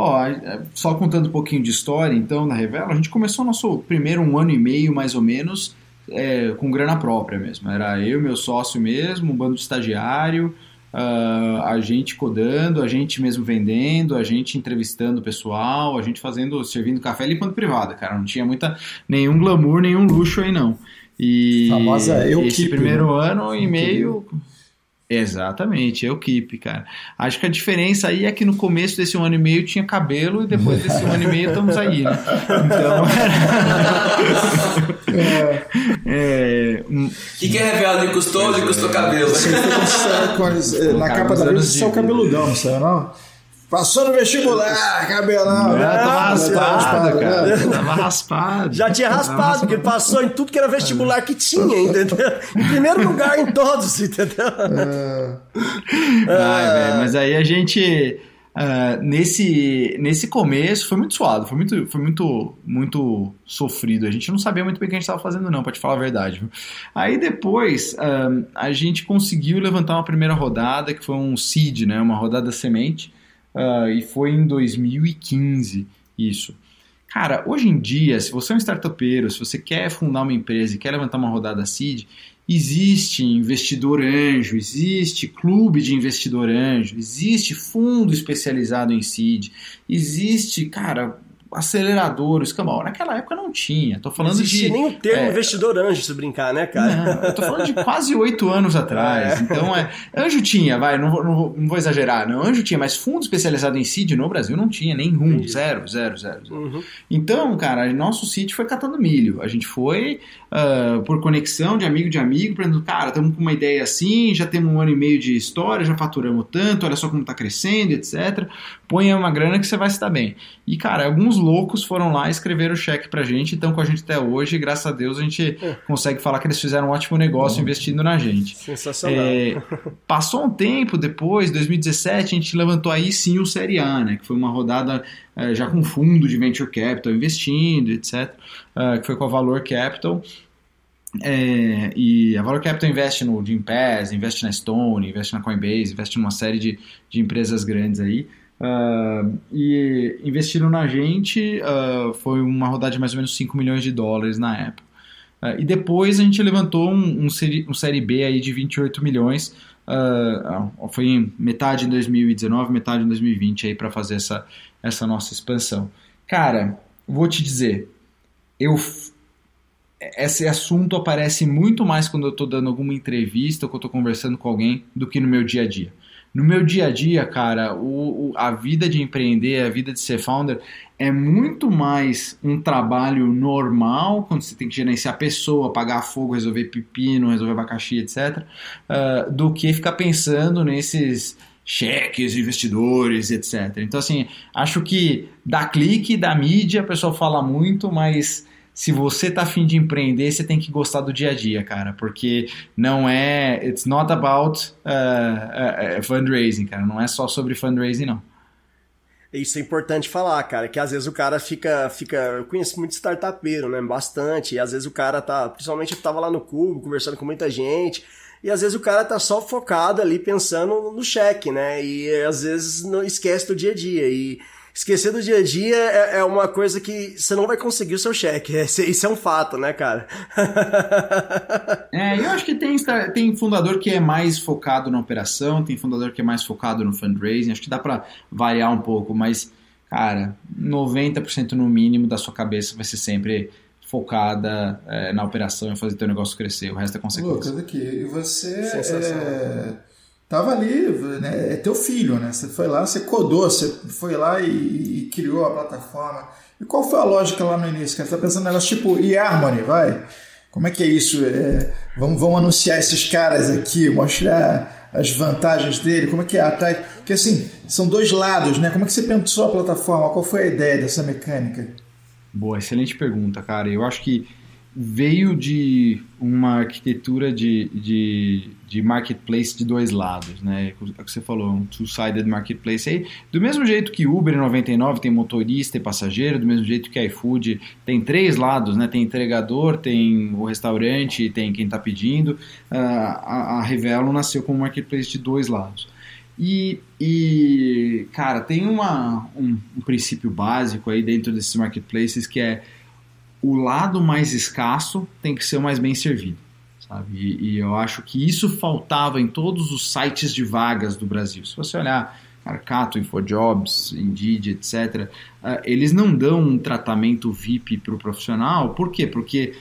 Ó, é, só contando um pouquinho de história, então, na Revela, a gente começou nosso primeiro um ano e meio, mais ou menos, é, com grana própria mesmo. Era eu, meu sócio mesmo, um bando de estagiário, ah, a gente codando, a gente mesmo vendendo, a gente entrevistando o pessoal, a gente fazendo, servindo café e limpando privada, cara. Não tinha muita, nenhum glamour, nenhum luxo aí não. E Famosa eu esse keep, primeiro né? ano e meio Exatamente, eu keep, cara. Acho que a diferença aí é que no começo desse um ano e meio tinha cabelo e depois desse um ano e meio estamos aí, né? Então é, O que, que é revela? Lhe custou? Lhe custou cabelo. Você na capa da lista de só o cabeludão, não saiu não? Passou no vestibular, cabelão. ah, tava raspado, né? cara. Tava raspado. Já tinha raspado, porque passou em tudo que era vestibular que tinha, entendeu? Em primeiro lugar em todos, entendeu? Ai, velho, mas aí a gente ah, nesse nesse começo foi muito suado, foi muito foi muito muito sofrido. A gente não sabia muito bem o que a gente estava fazendo não, para te falar a verdade. viu? Aí depois ah, a gente conseguiu levantar uma primeira rodada que foi um seed, né, uma rodada semente, ah, e foi em 2015 isso. Cara, hoje em dia, se você é um startupeiro, se você quer fundar uma empresa e quer levantar uma rodada seed, existe investidor anjo, existe clube de investidor anjo, existe fundo especializado em seed, existe, cara, acelerador, o escambau. Naquela época não tinha. Tô Não falando existia de. nem o termo é, investidor anjo, se brincar, né, cara? não, eu tô falando de quase oito anos atrás. Então, é, anjo tinha, vai, não vou, não, não vou exagerar, não. Anjo tinha, mas fundo especializado em seed no Brasil não tinha nenhum. Entendi. Zero, zero, zero. zero. Uhum. Então, cara, nosso sítio foi catando milho. A gente foi ah, por conexão de amigo de amigo, perguntando, cara, estamos com uma ideia assim, já temos um ano e meio de história, já faturamos tanto, olha só como está crescendo, etc. Põe uma grana que você vai se dar bem. E, cara, alguns loucos foram lá e escreveram o cheque pra gente, estão com a gente até hoje, e graças a Deus a gente consegue falar que eles fizeram um ótimo negócio investindo na gente. Sensacional. É, passou um tempo depois, 2017, a gente levantou aí sim o Série A, né? Que foi uma rodada já com fundo de venture capital investindo, etc. eh, que foi com a Valor Capital. É, e a Valor Capital investe no Jim Pass, investe na Stone, investe na Coinbase, investe numa série de, de empresas grandes aí. Ah, e investiram na gente, ah, foi uma rodada de mais ou menos 5 milhões de dólares na época. Ah, e depois a gente levantou um, um, série, um série B aí de 28 milhões, ah, foi em metade em 2019, metade em 2020 aí para fazer essa, essa nossa expansão. Cara, vou te dizer, eu esse assunto aparece muito mais quando eu estou dando alguma entrevista ou quando eu estou conversando com alguém do que no meu dia a dia. No meu dia a dia, cara, o, o- a vida de empreender, a vida de ser founder é muito mais um trabalho normal, quando você tem que gerenciar pessoa, apagar fogo, resolver pepino, resolver abacaxi, etc., ah, do que ficar pensando nesses cheques, investidores, etc. Então, assim, acho que da clique, da mídia, o pessoal fala muito, mas se você tá afim de empreender, você tem que gostar do dia a dia, cara, porque não é. It's not about uh, uh, uh, fundraising, cara. Não é só sobre fundraising, não. Isso é importante falar, cara, que às vezes o cara fica, fica, eu conheço muito startupeiro, né, bastante, e às vezes o cara tá, principalmente eu tava lá no Cubo, conversando com muita gente, e às vezes o cara tá só focado ali pensando no cheque, né, e às vezes não esquece do dia a dia, e esquecer do dia a dia é, é uma coisa que você não vai conseguir o seu cheque, isso é um fato, né, cara? É, eu acho que tem, tem fundador que é mais focado na operação, tem fundador que é mais focado no fundraising, acho que dá pra variar um pouco, mas, cara, 90% no mínimo da sua cabeça vai ser sempre focada é, na operação e fazer teu negócio crescer, o resto é consequência. Lucas, aqui, e você é, tava ali, né, é teu filho, né? Você foi lá, você codou, você foi lá e, e criou a plataforma. E qual foi a lógica lá no início? Você tá pensando negócio tipo eHarmony, vai? Como é que é isso? É, vamos, vamos anunciar esses caras aqui, mostrar as vantagens dele, como é que é atrás? Porque assim, são dois lados, né? Como é que você pensou a plataforma? Qual foi a ideia dessa mecânica? Boa, excelente pergunta, cara. Eu acho que veio de uma arquitetura de, de, de marketplace de dois lados, né? É o que você falou, um two-sided marketplace. Aí, do mesmo jeito que Uber 99 tem motorista e passageiro, do mesmo jeito que iFood tem três lados, né? Tem entregador, tem o restaurante, tem quem está pedindo. Ah, a, a Revelo nasceu como marketplace de dois lados. E, e, cara, tem uma, um, um princípio básico aí dentro desses marketplaces que é o lado mais escasso tem que ser o mais bem servido, sabe? E, e eu acho que isso faltava em todos os sites de vagas do Brasil. Se você olhar Arcato, InfoJobs, Indeed, etc., ah, eles não dão um tratamento VIP para o profissional. Por quê? Porque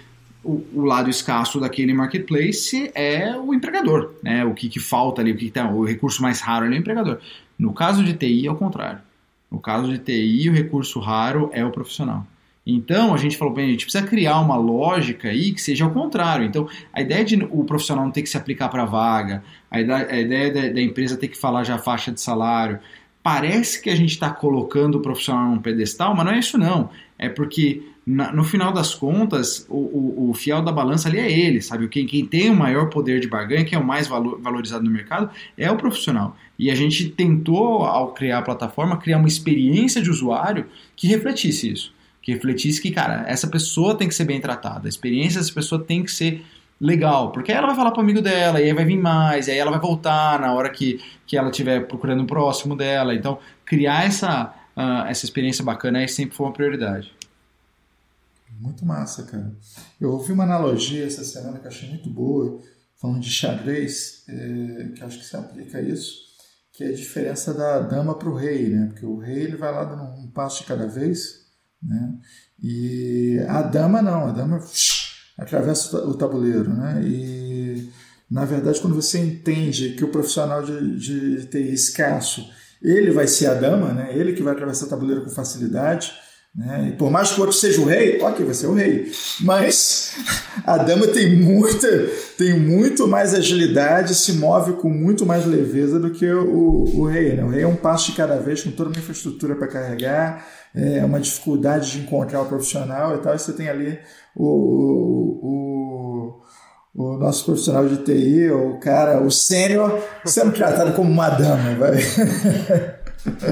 o, o lado escasso daquele marketplace é o empregador, né? O que, que falta ali, o que, que tá, o recurso mais raro é o empregador. No caso de TI é o contrário. No caso de TI, o recurso raro é o profissional. Então a gente falou, bem, a gente precisa criar uma lógica aí que seja ao contrário. Então a ideia de o profissional não ter que se aplicar para a vaga, a ideia, da, da empresa ter que falar já a faixa de salário, parece que a gente está colocando o profissional num pedestal, mas não é isso não. É porque na- no final das contas, o, o- o fiel da balança ali é ele, sabe? Quem, quem tem o maior poder de barganha, quem é o mais valo- valorizado no mercado, é o profissional. E a gente tentou, ao criar a plataforma, criar uma experiência de usuário que refletisse isso. Que refletisse que, cara, essa pessoa tem que ser bem tratada, a experiência dessa pessoa tem que ser legal, porque aí ela vai falar pro amigo dela, e aí vai vir mais, e aí ela vai voltar na hora que, que ela estiver procurando o próximo dela. Então, criar essa, ah, essa experiência bacana aí sempre foi uma prioridade. Muito massa, cara. Eu ouvi uma analogia essa semana que eu achei muito boa, falando de xadrez, é, que acho que se aplica a isso, que é a diferença da dama para o rei, né? Porque o rei ele vai lá dando um passo de cada vez, Né? E a dama não, a dama atravessa o ta- o tabuleiro. Né? E, na verdade, quando você entende que o profissional de, de TI escasso, ele vai ser a dama, né? ele que vai atravessar o tabuleiro com facilidade, né? Por mais que o outro seja o rei, ok, vai ser o rei. Mas a dama tem muita, tem muito mais agilidade, se move com muito mais leveza do que o, o rei. Né? O rei é um passo de cada vez, com toda uma infraestrutura para carregar, é uma dificuldade de encontrar o profissional e tal. E você tem ali o, o, o nosso profissional de TI, o cara, o sênior, sendo tratado como uma dama. Vai.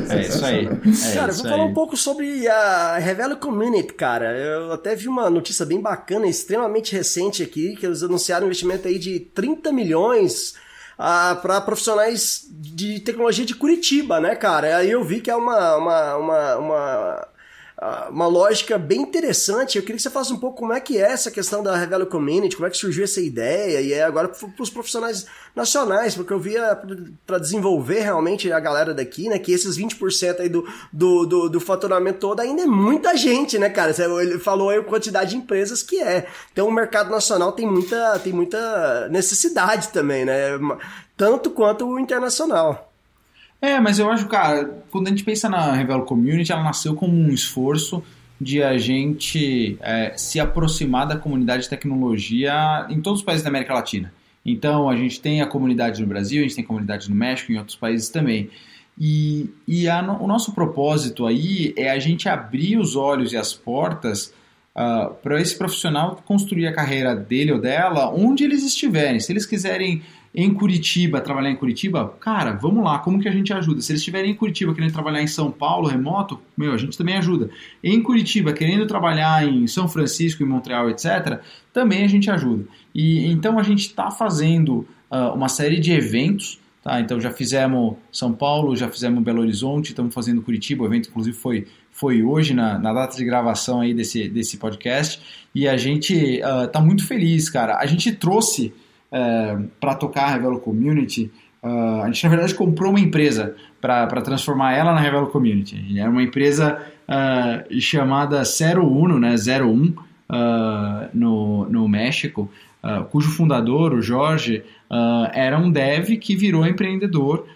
É isso aí. É Cara, eu isso vou falar aí. um pouco sobre a Revelo Community, cara. Eu até vi uma notícia bem bacana, extremamente recente aqui, que eles anunciaram um investimento aí de 30 milhões para profissionais de tecnologia de Curitiba, né, cara? Aí eu vi que é uma, uma, uma, uma, uma lógica bem interessante. Eu queria que você falasse um pouco como é que é essa questão da Revelo Community, como é que surgiu essa ideia, e é agora para os profissionais nacionais, porque eu via para desenvolver realmente a galera daqui, né, que esses 20% aí do, do, do, do faturamento todo ainda é muita gente, né, cara? Ele falou aí a quantidade de empresas que é. Então o mercado nacional tem muita, tem muita necessidade também, né? Tanto quanto o internacional. É, mas eu acho, cara, quando a gente pensa na Revelo Community, ela nasceu como um esforço de a gente é, se aproximar da comunidade de tecnologia em todos os países da América Latina. Então, a gente tem a comunidade no Brasil, a gente tem comunidade no México e em outros países também. E, e a o nosso propósito aí é a gente abrir os olhos e as portas para esse profissional construir a carreira dele ou dela onde eles estiverem. Se eles quiserem em Curitiba, trabalhar em Curitiba, cara, vamos lá, como que a gente ajuda? Se eles estiverem em Curitiba querendo trabalhar em São Paulo, remoto, meu, a gente também ajuda. Em Curitiba, querendo trabalhar em São Francisco, em Montreal, etc., também a gente ajuda. E então a gente está fazendo ah, uma série de eventos, tá? Então já fizemos São Paulo, já fizemos Belo Horizonte, estamos fazendo Curitiba, o evento inclusive foi foi hoje na, na data de gravação aí desse, desse podcast e a gente está muito feliz, cara. A gente trouxe para tocar a Revelo Community, ah, a gente na verdade comprou uma empresa para transformar ela na Revelo Community. Era uma empresa ah, chamada 01, né, 01 ah, no, no México, cujo fundador, o Jorge, era um dev que virou empreendedor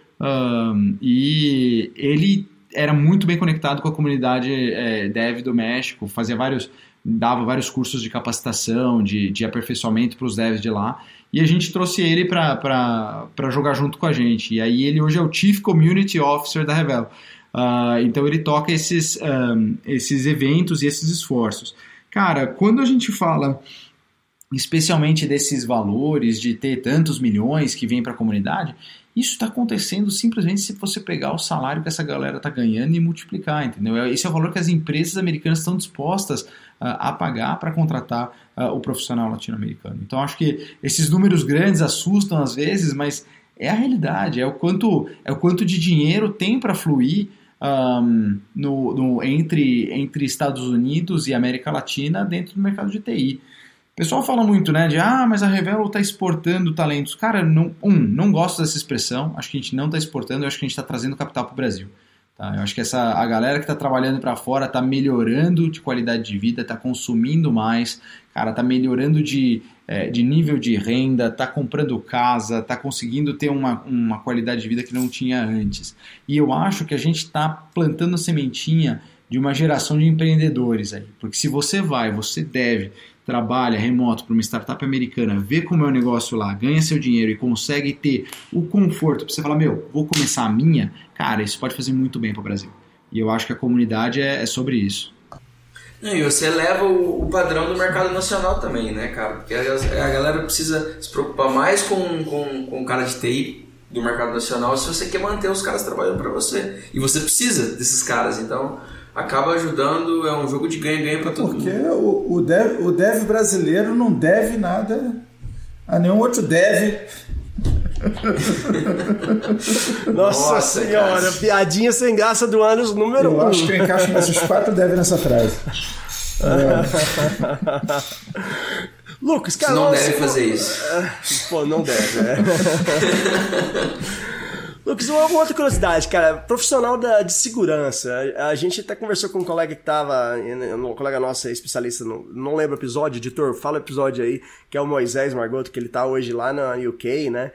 e ele era muito bem conectado com a comunidade eh, dev do México, fazia vários, dava vários cursos de capacitação, de, de aperfeiçoamento para os devs de lá, e a gente trouxe ele para jogar junto com a gente. E aí ele hoje é o Chief Community Officer da Revelo. Ah, então ele toca esses, ahm, esses eventos e esses esforços. Cara, quando a gente fala especialmente desses valores de ter tantos milhões que vêm para a comunidade, isso está acontecendo simplesmente se você pegar o salário que essa galera está ganhando e multiplicar, entendeu? Esse é o valor que as empresas americanas estão dispostas a pagar para contratar o profissional latino-americano. Então acho que esses números grandes assustam às vezes, mas é a realidade, é o quanto, é o quanto de dinheiro tem para fluir ahm, no, no- entre, entre Estados Unidos e América Latina dentro do mercado de TI. O pessoal fala muito, né, de ah, mas a Revelo está exportando talentos. Cara, não, um, não gosto dessa expressão, acho que a gente não está exportando, acho que a gente está trazendo capital para o Brasil. Tá? Eu acho que essa, a galera que está trabalhando para fora está melhorando de qualidade de vida, está consumindo mais, cara, está melhorando de, eh, de nível de renda, está comprando casa, está conseguindo ter uma, uma qualidade de vida que não tinha antes. E eu acho que a gente está plantando sementinha de uma geração de empreendedores aí. Porque se você vai, você deve, trabalha remoto para uma startup americana, vê como é o negócio lá, ganha seu dinheiro e consegue ter o conforto para você falar, meu, vou começar a minha, cara, isso pode fazer muito bem para o Brasil. E eu acho que a comunidade é, é sobre isso. E você eleva o, o padrão do mercado nacional também, né, cara? Porque a, a galera precisa se preocupar mais com, com, com o cara de TI do mercado nacional se você quer manter os caras trabalhando para você. E você precisa desses caras, então acaba ajudando, é um jogo de ganha-ganha para todo Porque mundo. o, o, dev, o dev brasileiro não deve nada a nenhum outro dev. Nossa, Nossa, senhora, cara. piadinha sem graça do anos número Eu um. acho que eu encaixo uns quatro devs nessa frase. Lucas, cara, não deve fazer isso. Pô, não deve, né? Lucas, uma outra curiosidade, cara. Profissional da, de segurança. A, a gente até conversou com um colega que tava. Um colega nosso, especialista, no, não lembro o episódio, editor, fala o episódio aí, que é o Moisés Margoto, que ele tá hoje lá na UK, né?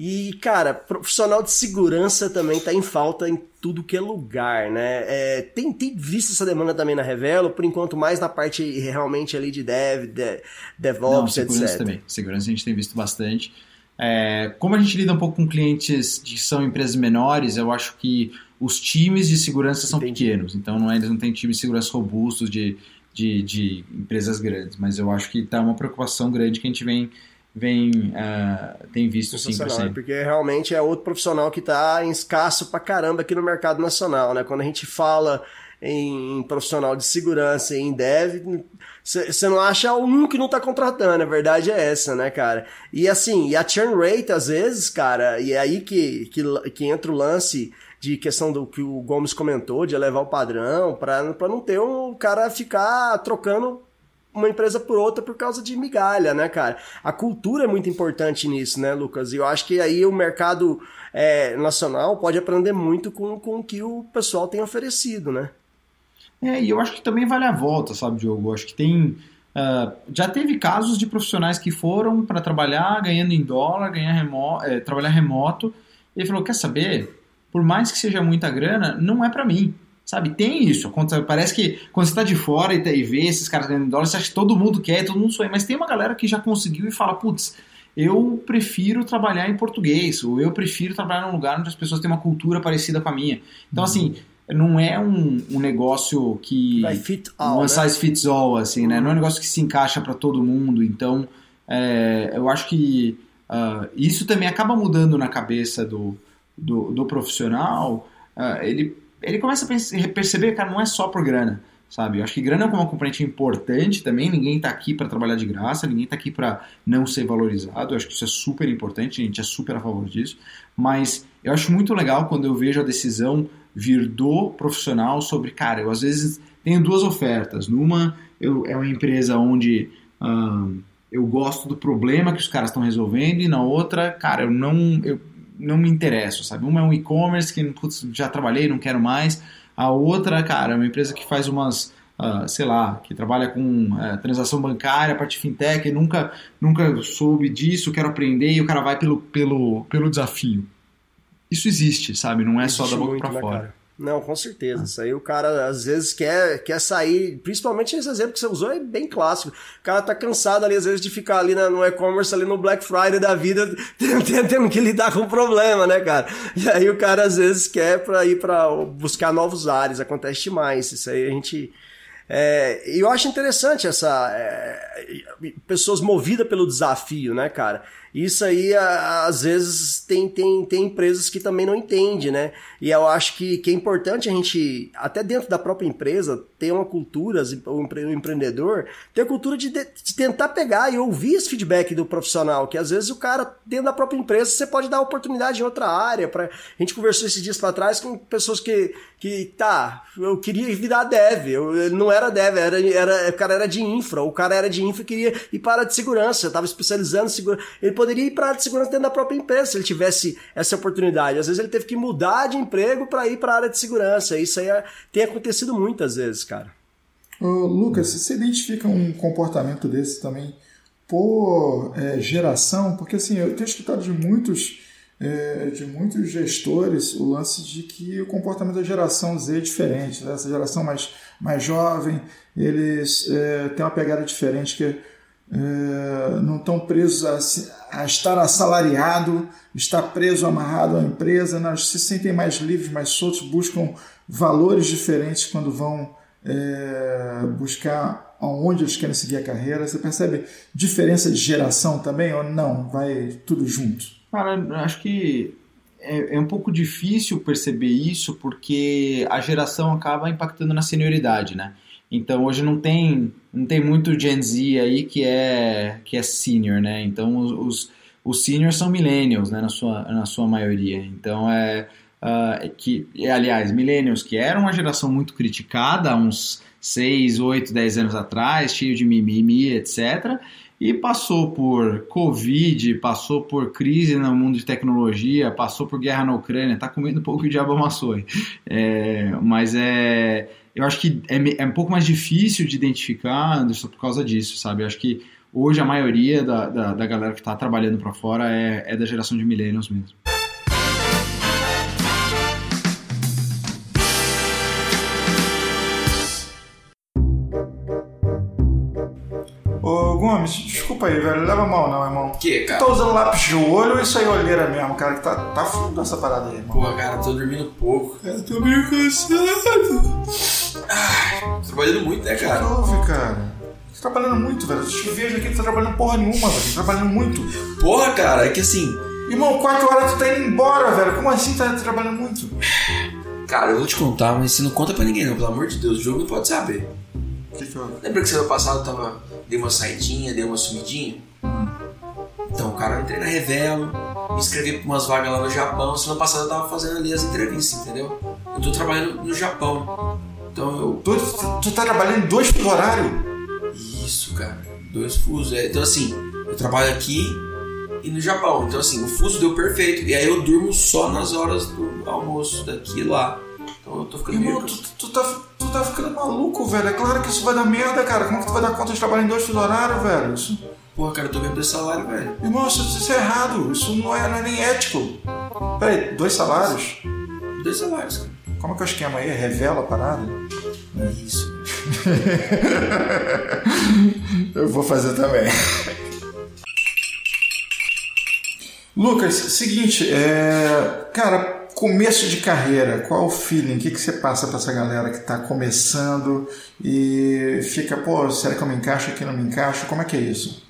E, cara, profissional de segurança também tá em falta em tudo que é lugar, né? É, tem, tem visto essa demanda também na Revelo, por enquanto mais na parte realmente ali de dev, de, Não, DevOps, segurança etc. também. Segurança a gente tem visto bastante. É, como a gente lida um pouco com clientes que são empresas menores, eu acho que os times de segurança são Entendi. pequenos. Então não é, eles não têm times de segurança robustos de, de, de empresas grandes. Mas eu acho que tá uma preocupação grande que a gente vem, vem ah, tem visto sim por Sensacional, sempre. porque realmente é outro profissional que está em escasso pra caramba aqui no mercado nacional, né? Quando a gente fala em profissional de segurança e em dev, você não acha um que não tá contratando, a verdade é essa, né, cara? E assim, e a churn rate, às vezes, cara, e é aí que, que, que entra o lance de questão do que o Gomes comentou, de elevar o padrão, para não ter um cara ficar trocando uma empresa por outra por causa de migalha, né, cara? A cultura é muito importante nisso, né, Lucas? E eu acho que aí o mercado é, nacional pode aprender muito com, com o que o pessoal tem oferecido, né? É, e eu acho que também vale a volta, sabe, Diogo? Eu acho que tem. ah, já teve casos de profissionais que foram para trabalhar ganhando em dólar, ganhar remo, eh, trabalhar remoto, e ele falou: quer saber? Por mais que seja muita grana, não é para mim. Sabe, tem isso. Parece que quando você tá de fora e, e vê esses caras ganhando em dólar, você acha que todo mundo quer, todo mundo sonha. Mas tem uma galera que já conseguiu e fala: putz, eu prefiro trabalhar em português, ou eu prefiro trabalhar num lugar onde as pessoas têm uma cultura parecida com a minha. Então, assim, não é um, um negócio que. Fit all, one né? size fits all, assim, né? Não é um negócio que se encaixa para todo mundo. Então, é, eu acho que ah, isso também acaba mudando na cabeça do, do, do profissional. Ah, ele, ele começa a perceber, cara, não é só por grana. Sabe? Eu acho que grana é uma componente importante também. Ninguém tá aqui para trabalhar de graça, ninguém tá aqui para não ser valorizado. Eu acho que isso é super importante, a gente é super a favor disso. Mas eu acho muito legal quando eu vejo a decisão vir do profissional sobre, cara, eu às vezes tenho duas ofertas. Numa eu, é uma empresa onde ahn, eu gosto do problema que os caras estão resolvendo, e na outra, cara, eu não, eu não me interesso, sabe? Uma é um e-commerce que putz, já trabalhei, não quero mais. A outra, cara, é uma empresa que faz umas, ah, sei lá, que trabalha com eh, transação bancária, parte fintech, e nunca, nunca soube disso, quero aprender, e o cara vai pelo, pelo, pelo desafio. Isso existe, sabe? Não é só da Existe boca pra né, fora. cara? Não, com certeza. Isso aí o cara às vezes quer, quer sair, principalmente esse exemplo que você usou é bem clássico. O cara tá cansado ali, às vezes, de ficar ali na- no e-commerce, ali no Black Friday da vida, tendo que lidar com o problema, né, cara? E aí o cara às vezes quer pra ir pra buscar novos ares, acontece demais. Isso aí a gente. É, eu acho interessante essa. é, pessoas movidas pelo desafio, né, cara? Isso aí, a- às vezes, tem, tem, tem empresas que também não entendem, né? E eu acho que, que é importante a gente, até dentro da própria empresa, ter uma cultura, o o empreendedor, ter a cultura de, de- tentar pegar e ouvir esse feedback do profissional, que às vezes o cara, dentro da própria empresa, você pode dar oportunidade em outra área. Pra, a gente conversou esses dias para trás com pessoas que, que, tá, eu queria virar dev, eu, não era dev, era, era, o cara era de infra, o cara era de infra e queria ir para a de segurança, estava especializando em segurança. Ele poderia ir para a área de segurança dentro da própria empresa se ele tivesse essa oportunidade. Às vezes ele teve que mudar de emprego para ir para a área de segurança. Isso aí é- tem acontecido muitas vezes, cara. Lucas, você identifica um comportamento desse também por é, geração? Porque assim, eu tenho escutado de muitos, é, de muitos gestores o lance de que o comportamento da geração Z é diferente. Né? Essa geração mais, mais jovem, eles é, têm uma pegada diferente que é, não estão presos a, a estar assalariado, estar preso, amarrado à empresa, não, se sentem mais livres, mais soltos, buscam valores diferentes quando vão é, buscar aonde eles querem seguir a carreira. Você percebe diferença de geração também ou não? Vai tudo junto? Cara, acho que é, é um pouco difícil perceber isso porque a geração acaba impactando na senioridade, né? Então hoje não tem não tem muito Gen Z aí que é que é senior, né? Então os, os, os seniors são millennials, né? Na sua na sua maioria. Então é é que aliás millennials que eram uma geração muito criticada há uns 6, 8, 10 anos atrás, cheio de mimimi, etc. e passou por Covid, passou por crise no mundo de tecnologia, passou por guerra na Ucrânia, tá comendo um pouco de diabo amassou. É, mas é, eu acho que é, é um pouco mais difícil de identificar, Anderson, por causa disso, sabe? Eu acho que hoje a maioria da, da, da galera que está trabalhando para fora é, é da geração de millennials mesmo. Gomes, desculpa aí, velho. Leva mal não, irmão. Que, Tu cara? tá usando lápis de olho ou isso aí é olheira mesmo, cara? Que tá, tá fundo essa parada aí, irmão. Porra, cara, tô dormindo pouco. Cara, tô meio cansado. Ai, trabalhando muito, né, O que cara? houve, cara? Você tá trabalhando muito, velho. Eu te vejo aqui, tu tá trabalhando porra nenhuma, velho. Tá trabalhando muito. Porra, cara, é que assim, Irmão, quatro horas tu tá indo embora, velho. Como assim tá trabalhando muito? cara, eu vou te contar, mas você não conta pra ninguém, não, pelo amor de Deus, o jogo não pode saber. O que que houve? Lembra que semana passada eu tava. Dei uma saidinha, dei uma sumidinha? Então, cara, eu entrei na Revelo, me inscrevi pra umas vagas lá no Japão. Semana passada eu tava fazendo ali as entrevistas, entendeu? Eu tô trabalhando no Japão. Então eu. Tu, tu, tu tá trabalhando em dois fuso horário? Isso, cara. Dois fusos. É, Então, assim, eu trabalho aqui e no Japão. Então, assim, o fuso deu perfeito. E aí eu durmo só nas horas do almoço daqui e lá. Então eu tô ficando meio Irmão, tu, tu, tá, tu tá ficando maluco, velho. É claro que isso vai dar merda, cara. Como que tu vai dar conta de trabalhar em dois horários, velho? Isso, Porra, cara, eu tô ganhando desse salário, velho. irmão, isso, isso é errado. Isso não é, não é nem ético. Peraí, dois salários? Dois salários, cara. Como é que é o esquema aí? Revela a parada? Isso. Eu vou fazer também. Lucas, seguinte, é... cara, começo de carreira, qual o feeling? O que, que você passa pra essa galera que tá começando e fica, pô, será que eu me encaixo aqui, não me encaixo? Como é que é isso?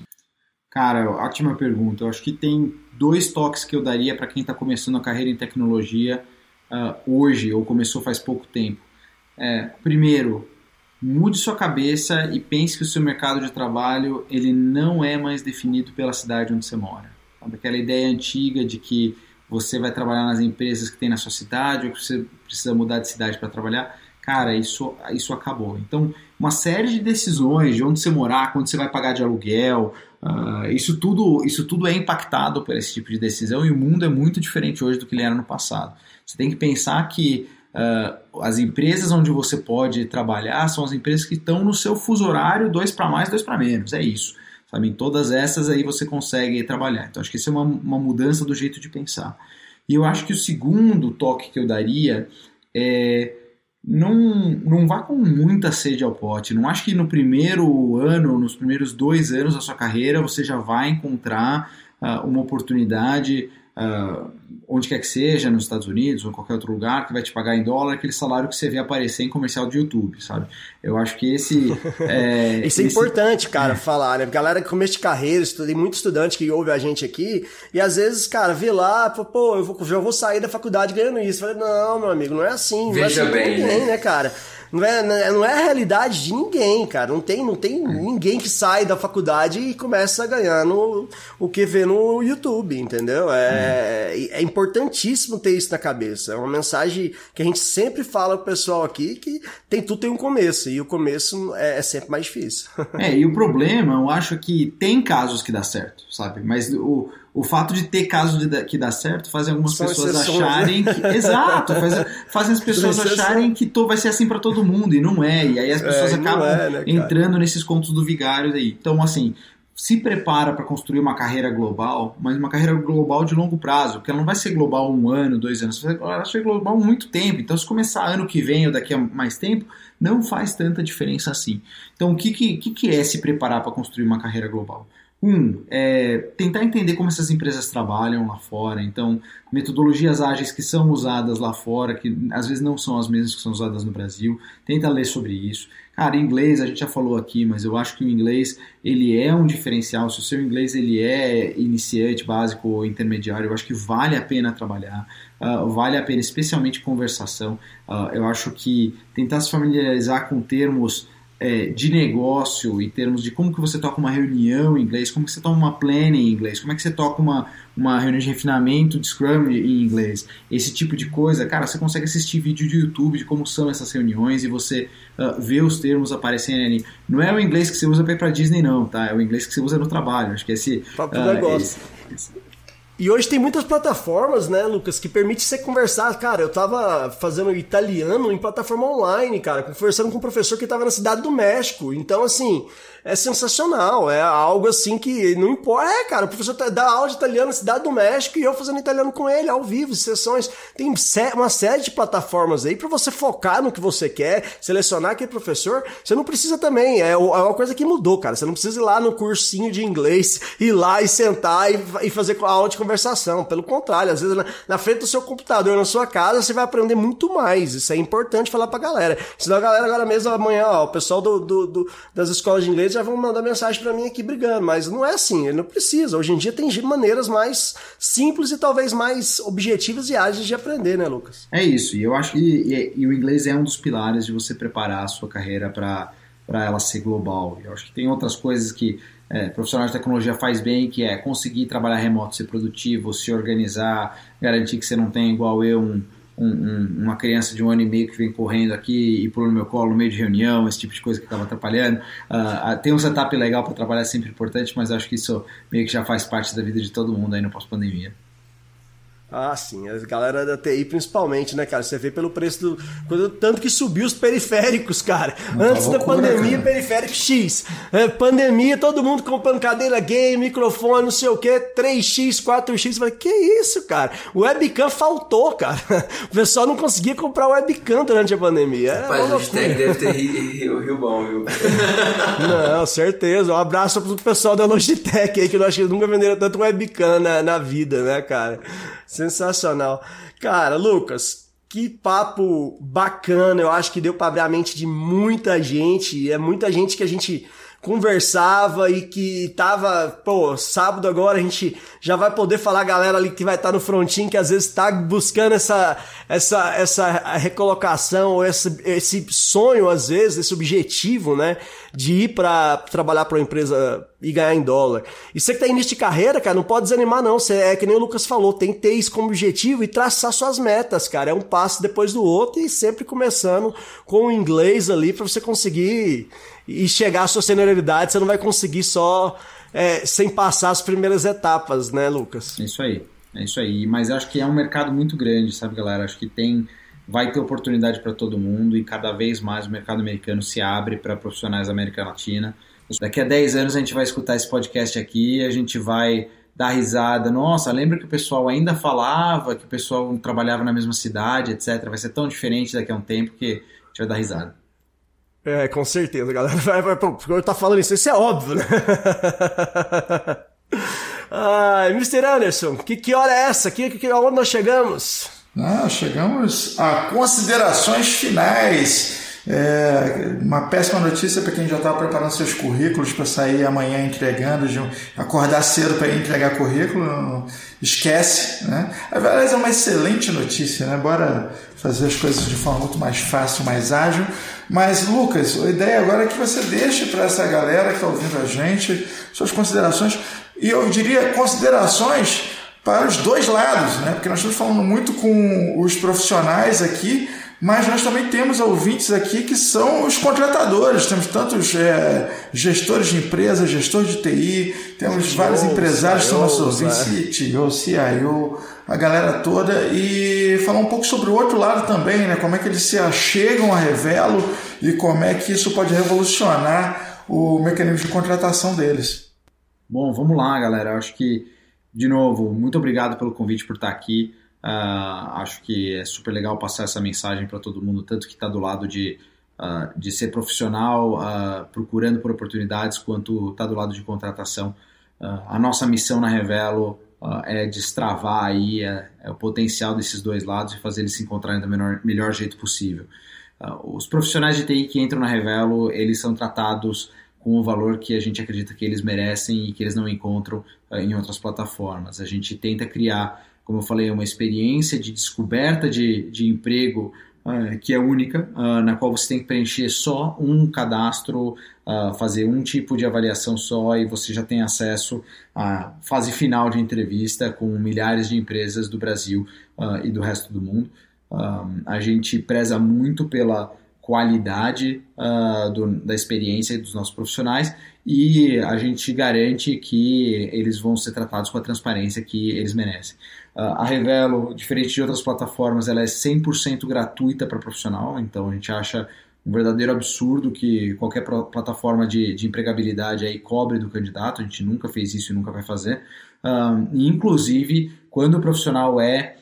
Cara, ótima pergunta. Eu acho que tem dois toques que eu daria para quem está começando a carreira em tecnologia ah, hoje ou começou faz pouco tempo. É, primeiro, mude sua cabeça e pense que o seu mercado de trabalho ele não é mais definido pela cidade onde você mora. Aquela ideia antiga de que você vai trabalhar nas empresas que tem na sua cidade ou que você precisa mudar de cidade para trabalhar. Cara, isso, isso acabou. Então, uma série de decisões de onde você morar, quando você vai pagar de aluguel, ah, isso, tudo, isso tudo é impactado por esse tipo de decisão e o mundo é muito diferente hoje do que ele era no passado. Você tem que pensar que ah, as empresas onde você pode trabalhar são as empresas que estão no seu fuso horário, dois para mais, dois para menos. É isso. Sabe? Em todas essas aí você consegue trabalhar. Então acho que isso é uma, uma mudança do jeito de pensar. E eu acho que o segundo toque que eu daria é não, não vá com muita sede ao pote. Não acho que no primeiro ano, nos primeiros dois anos da sua carreira, você já vai encontrar ah, uma oportunidade, ah, onde quer que seja, nos Estados Unidos ou em qualquer outro lugar, que vai te pagar em dólar, aquele salário que você vê aparecer em comercial de YouTube, sabe? Eu acho que esse. é, Isso é esse- importante, cara, falar, né? Galera que começo de carreira, tem muito estudante que ouve a gente aqui, e às vezes, cara, vê lá, fala, pô, eu vou, já vou sair da faculdade ganhando isso. Eu Falei, não, meu amigo, não é assim. Não é Veja assim bem, ninguém, né? né, cara? Não é, não é- não é a realidade de ninguém, cara. Não tem, não tem ninguém que sai da faculdade e começa a ganhar no, o que vê no YouTube, entendeu? É, é importantíssimo ter isso na cabeça. É uma mensagem que a gente sempre fala pro pessoal aqui que tem tudo tem um começo, e o começo é, é sempre mais difícil. É, e o problema, eu acho que tem casos que dá certo, sabe? Mas o, o fato de ter casos de que dá certo faz algumas São pessoas exceções, né? acharem que. Exato, faz, fazem as pessoas acharem que to, vai ser assim pra todo mundo, e não é. E aí as pessoas e não acabam é, né, entrando nesses contos do vigário aí. Então, assim. Se prepara para construir uma carreira global, mas uma carreira global de longo prazo, porque ela não vai ser global um ano, dois anos, ela vai ser global muito tempo. Então, se começar ano que vem ou daqui a mais tempo, não faz tanta diferença assim. Então, o que, que que é se preparar para construir uma carreira global? Um, é tentar entender como essas empresas trabalham lá fora. Então, metodologias ágeis que são usadas lá fora, que às vezes não são as mesmas que são usadas no Brasil. Tenta ler sobre isso. Cara, inglês a gente já falou aqui, mas eu acho que o inglês ele é um diferencial. Se o seu inglês ele é iniciante, básico ou intermediário, eu acho que vale a pena trabalhar. Ah, vale a pena, especialmente conversação. Ah, eu acho que tentar se familiarizar com termos é, de negócio, em termos de como que você toca uma reunião em inglês, como que você toma uma planning em inglês, como é que você toca uma, uma reunião de refinamento de Scrum em inglês, esse tipo de coisa, cara, você consegue assistir vídeo de YouTube de como são essas reuniões e você uh, vê os termos aparecendo ali. Não é o inglês que você usa para ir para Disney, não, tá? É o inglês que você usa no trabalho. Acho que esse. Pra pro ah, negócio. esse- esse- E hoje tem muitas plataformas, né, Lucas, que permite você conversar. Cara, eu tava fazendo italiano em plataforma online, cara, conversando com um professor que tava na cidade do México. Então, assim, é sensacional. É algo assim que não importa. É, cara, o professor tá- dá aula de italiano na cidade do México e eu fazendo italiano com ele, ao vivo, sessões. Tem uma série de plataformas aí pra você focar no que você quer, selecionar aquele professor. Você não precisa também. É é uma coisa que mudou, cara. Você não precisa ir lá no cursinho de inglês, ir lá e sentar e, fazer aula de conversação. Pelo contrário, às vezes na, na frente do seu computador, na sua casa, você vai aprender muito mais. Isso é importante falar pra galera. Senão a galera agora mesmo, amanhã, ó, o pessoal do, do- do- das escolas de inglês já vão mandar mensagem pra mim aqui brigando. Mas não é assim, ele não precisa. Hoje em dia tem maneiras mais simples e talvez mais objetivas e ágeis de aprender, né, Lucas? É isso, e eu acho que e, e o inglês é um dos pilares de você preparar a sua carreira para ela ser global. Eu acho que tem outras coisas que é, profissional de tecnologia faz bem, que é conseguir trabalhar remoto, ser produtivo, se organizar, garantir que você não tem igual eu um, um- um- uma criança de um ano e meio que vem correndo aqui e pula no meu colo no meio de reunião, esse tipo de coisa que estava atrapalhando. Ah, tem um setup legal para trabalhar é sempre importante, mas acho que isso meio que já faz parte da vida de todo mundo aí no pós-pandemia. Ah, sim, a galera da TI principalmente, né, cara? Você vê pelo preço do. quando- Tanto que subiu os periféricos, cara. Antes da loucura, pandemia, cara. periférico X. É, pandemia, todo mundo comprando cadeira game, microfone, não sei o quê, 3X, 4X. Eu Falei, que isso, cara? O webcam faltou, cara. O pessoal não conseguia comprar webcam durante a pandemia. Era Rapaz, o hashtag deve ter ri- ri- rio bom, viu? Não, certeza. Um abraço pro pessoal da Logitech aí, que eu acho que nunca venderam tanto webcam na, na vida, né, cara? Sensacional. Cara, Lucas, que papo bacana. Eu acho que deu pra abrir a mente de muita gente. É muita gente que a gente conversava e que tava, pô, sábado agora a gente já vai poder falar a galera ali que vai estar no frontinho que às vezes tá buscando essa essa essa recolocação ou esse, esse sonho às vezes, esse objetivo, né, de ir para trabalhar para uma empresa e ganhar em dólar. E você que tá início de carreira, cara, não pode desanimar não, você é que nem o Lucas falou, tem que ter isso como objetivo e traçar suas metas, cara, é um passo depois do outro e sempre começando com o inglês ali para você conseguir e chegar à sua senioridade, você não vai conseguir só é, sem passar as primeiras etapas, né, Lucas? É isso aí, é isso aí. Mas acho que é um mercado muito grande, sabe, galera? Acho que tem, vai ter oportunidade para todo mundo e cada vez mais o mercado americano se abre para profissionais da América Latina. Daqui a 10 anos a gente vai escutar esse podcast aqui a gente vai dar risada. Nossa, lembra que o pessoal ainda falava, que o pessoal trabalhava na mesma cidade, etc. Vai ser tão diferente daqui a um tempo que a gente vai dar risada. É, com certeza, galera. Vai, vai, eu tá falando isso, isso é óbvio, né? Ai, Mr. Anderson, que, que hora é essa? Que, que, aonde nós chegamos? Ah, chegamos a considerações finais. É, uma péssima notícia para quem já estava preparando seus currículos para sair amanhã entregando, de acordar cedo para entregar currículo, esquece. Né? Aliás, é uma excelente notícia, né? Bora fazer as coisas de forma muito mais fácil, mais ágil. Mas, Lucas, a ideia agora é que você deixe para essa galera que está ouvindo a gente suas considerações, e eu diria considerações para os dois lados, né? Porque nós estamos falando muito com os profissionais aqui, mas nós também temos ouvintes aqui que são os contratadores. Temos tantos é, gestores de empresas, gestores de TI, temos vários empresários que são nossos ouvintes, CTO, CIO, a galera toda, e falar um pouco sobre o outro lado também, né? Como é que eles se achegam a Revelo e como é que isso pode revolucionar o mecanismo de contratação deles. Bom, vamos lá, galera. Eu acho que, de novo, muito obrigado pelo convite por estar aqui. Ah, acho que é super legal passar essa mensagem para todo mundo, tanto que está do lado de, ah, de ser profissional, ah, procurando por oportunidades, quanto está do lado de contratação. A nossa missão na Revelo é destravar aí é, é o potencial desses dois lados e fazer eles se encontrarem do melhor, melhor jeito possível. Os profissionais de TI que entram na Revelo, eles são tratados com o valor que a gente acredita que eles merecem e que eles não encontram ah, em outras plataformas. A gente tenta criar, como eu falei, uma experiência de descoberta de, de emprego ah, que é única, ah, na qual você tem que preencher só um cadastro, fazer um tipo de avaliação só e você já tem acesso à fase final de entrevista com milhares de empresas do Brasil e do resto do mundo. A gente preza muito pela qualidade ah, do- da experiência dos nossos profissionais e a gente garante que eles vão ser tratados com a transparência que eles merecem. Ah, a Revelo, diferente de outras plataformas, ela é 100% gratuita para profissional, então a gente acha um verdadeiro absurdo que qualquer plataforma de, de empregabilidade aí cobre do candidato, a gente nunca fez isso e nunca vai fazer. Ah, inclusive, quando o profissional é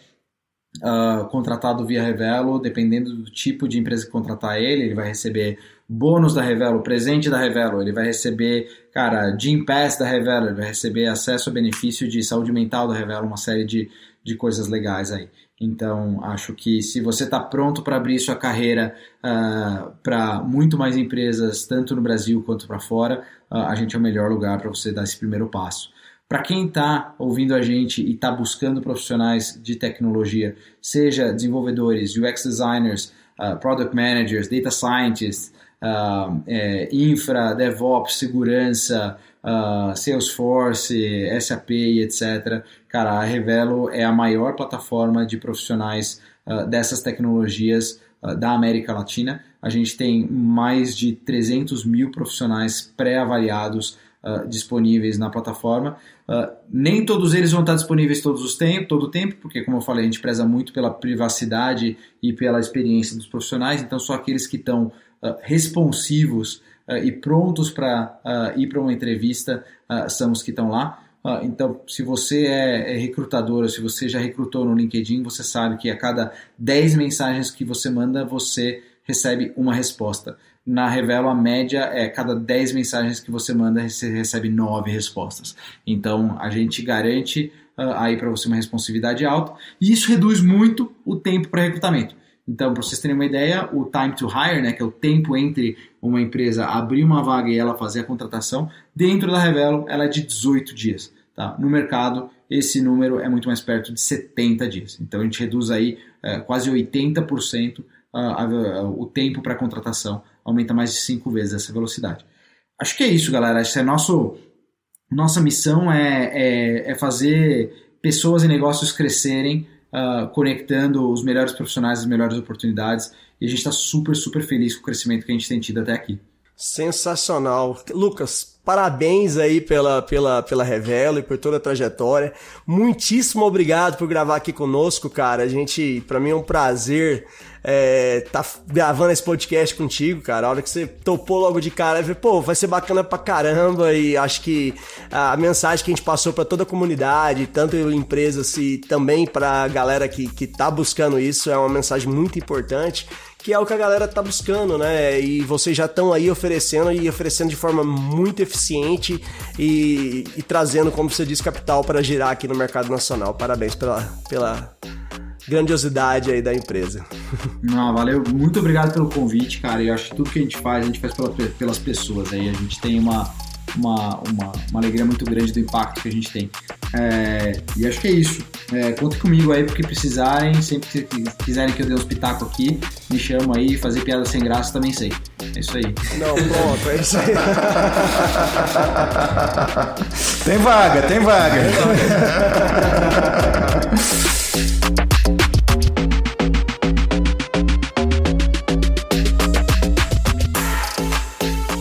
ah, contratado via Revelo, dependendo do tipo de empresa que contratar ele, ele vai receber bônus da Revelo, presente da Revelo, ele vai receber, cara, Gym Pass da Revelo, ele vai receber acesso a benefício de saúde mental da Revelo, uma série de, de coisas legais aí. Então, acho que se você está pronto para abrir sua carreira para muito mais empresas, tanto no Brasil quanto para fora, ah, a gente é o melhor lugar para você dar esse primeiro passo. Para quem está ouvindo a gente e está buscando profissionais de tecnologia, seja desenvolvedores, UX designers, uh, product managers, data scientists, uh, é, infra, DevOps, segurança, uh, Salesforce, SAP, etc. Cara, a Revelo é a maior plataforma de profissionais dessas tecnologias da América Latina. A gente tem mais de 300 mil profissionais pré-avaliados disponíveis na plataforma. Uh, nem todos eles vão estar disponíveis todos os tempos, todo o tempo, porque, como eu falei, a gente preza muito pela privacidade e pela experiência dos profissionais, então só aqueles que estão uh, responsivos uh, e prontos para ir para uma entrevista são os que estão lá. então, se você é, é recrutador ou se você já recrutou no LinkedIn, você sabe que a cada 10 mensagens que você manda, você recebe uma resposta. Na Revelo, a média é cada 10 mensagens que você manda, você recebe 9 respostas. Então, a gente garante uh, aí para você uma responsividade alta e isso reduz muito o tempo para recrutamento. Então, para vocês terem uma ideia, o time to hire, né, que é o tempo entre uma empresa abrir uma vaga e ela fazer a contratação, dentro da Revelo, ela é de 18 dias. Tá? No mercado, esse número é muito mais perto de 70 dias. Então, a gente reduz aí uh, quase 80% uh, o tempo para contratação aumenta mais de cinco vezes essa velocidade. Acho que é isso, galera. Que é nosso, nossa missão é, é, é fazer pessoas e negócios crescerem, uh, conectando os melhores profissionais, as melhores oportunidades. E a gente está super, super feliz com o crescimento que a gente tem tido até aqui. Sensacional. Lucas, parabéns aí pela, pela, pela Revelo e por toda a trajetória. Muitíssimo obrigado por gravar aqui conosco, cara. A gente, para mim é um prazer é, tá gravando esse podcast contigo, cara. A hora que você topou logo de cara, falei, pô, vai ser bacana pra caramba. E acho que a mensagem que a gente passou para toda a comunidade, tanto empresas e também pra galera que, que tá buscando isso, é uma mensagem muito importante que é o que a galera tá buscando, né? E vocês já estão aí oferecendo e oferecendo de forma muito eficiente e, e, trazendo, como você disse, capital para girar aqui no mercado nacional. Parabéns pela, pela grandiosidade aí da empresa. Não, valeu, muito obrigado pelo convite, cara. Eu acho que tudo que a gente faz, a gente faz pela, pelas pessoas aí. A gente tem uma, uma, uma, uma, alegria muito grande do impacto que a gente tem. É, e acho que é isso. É, conte comigo aí porque precisarem, sempre que quiserem que eu dê um espetáculo aqui, me chama aí, fazer piada sem graça também sei. É isso aí. Não, pronto, é isso aí. tem vaga, tem vaga. Tem vaga.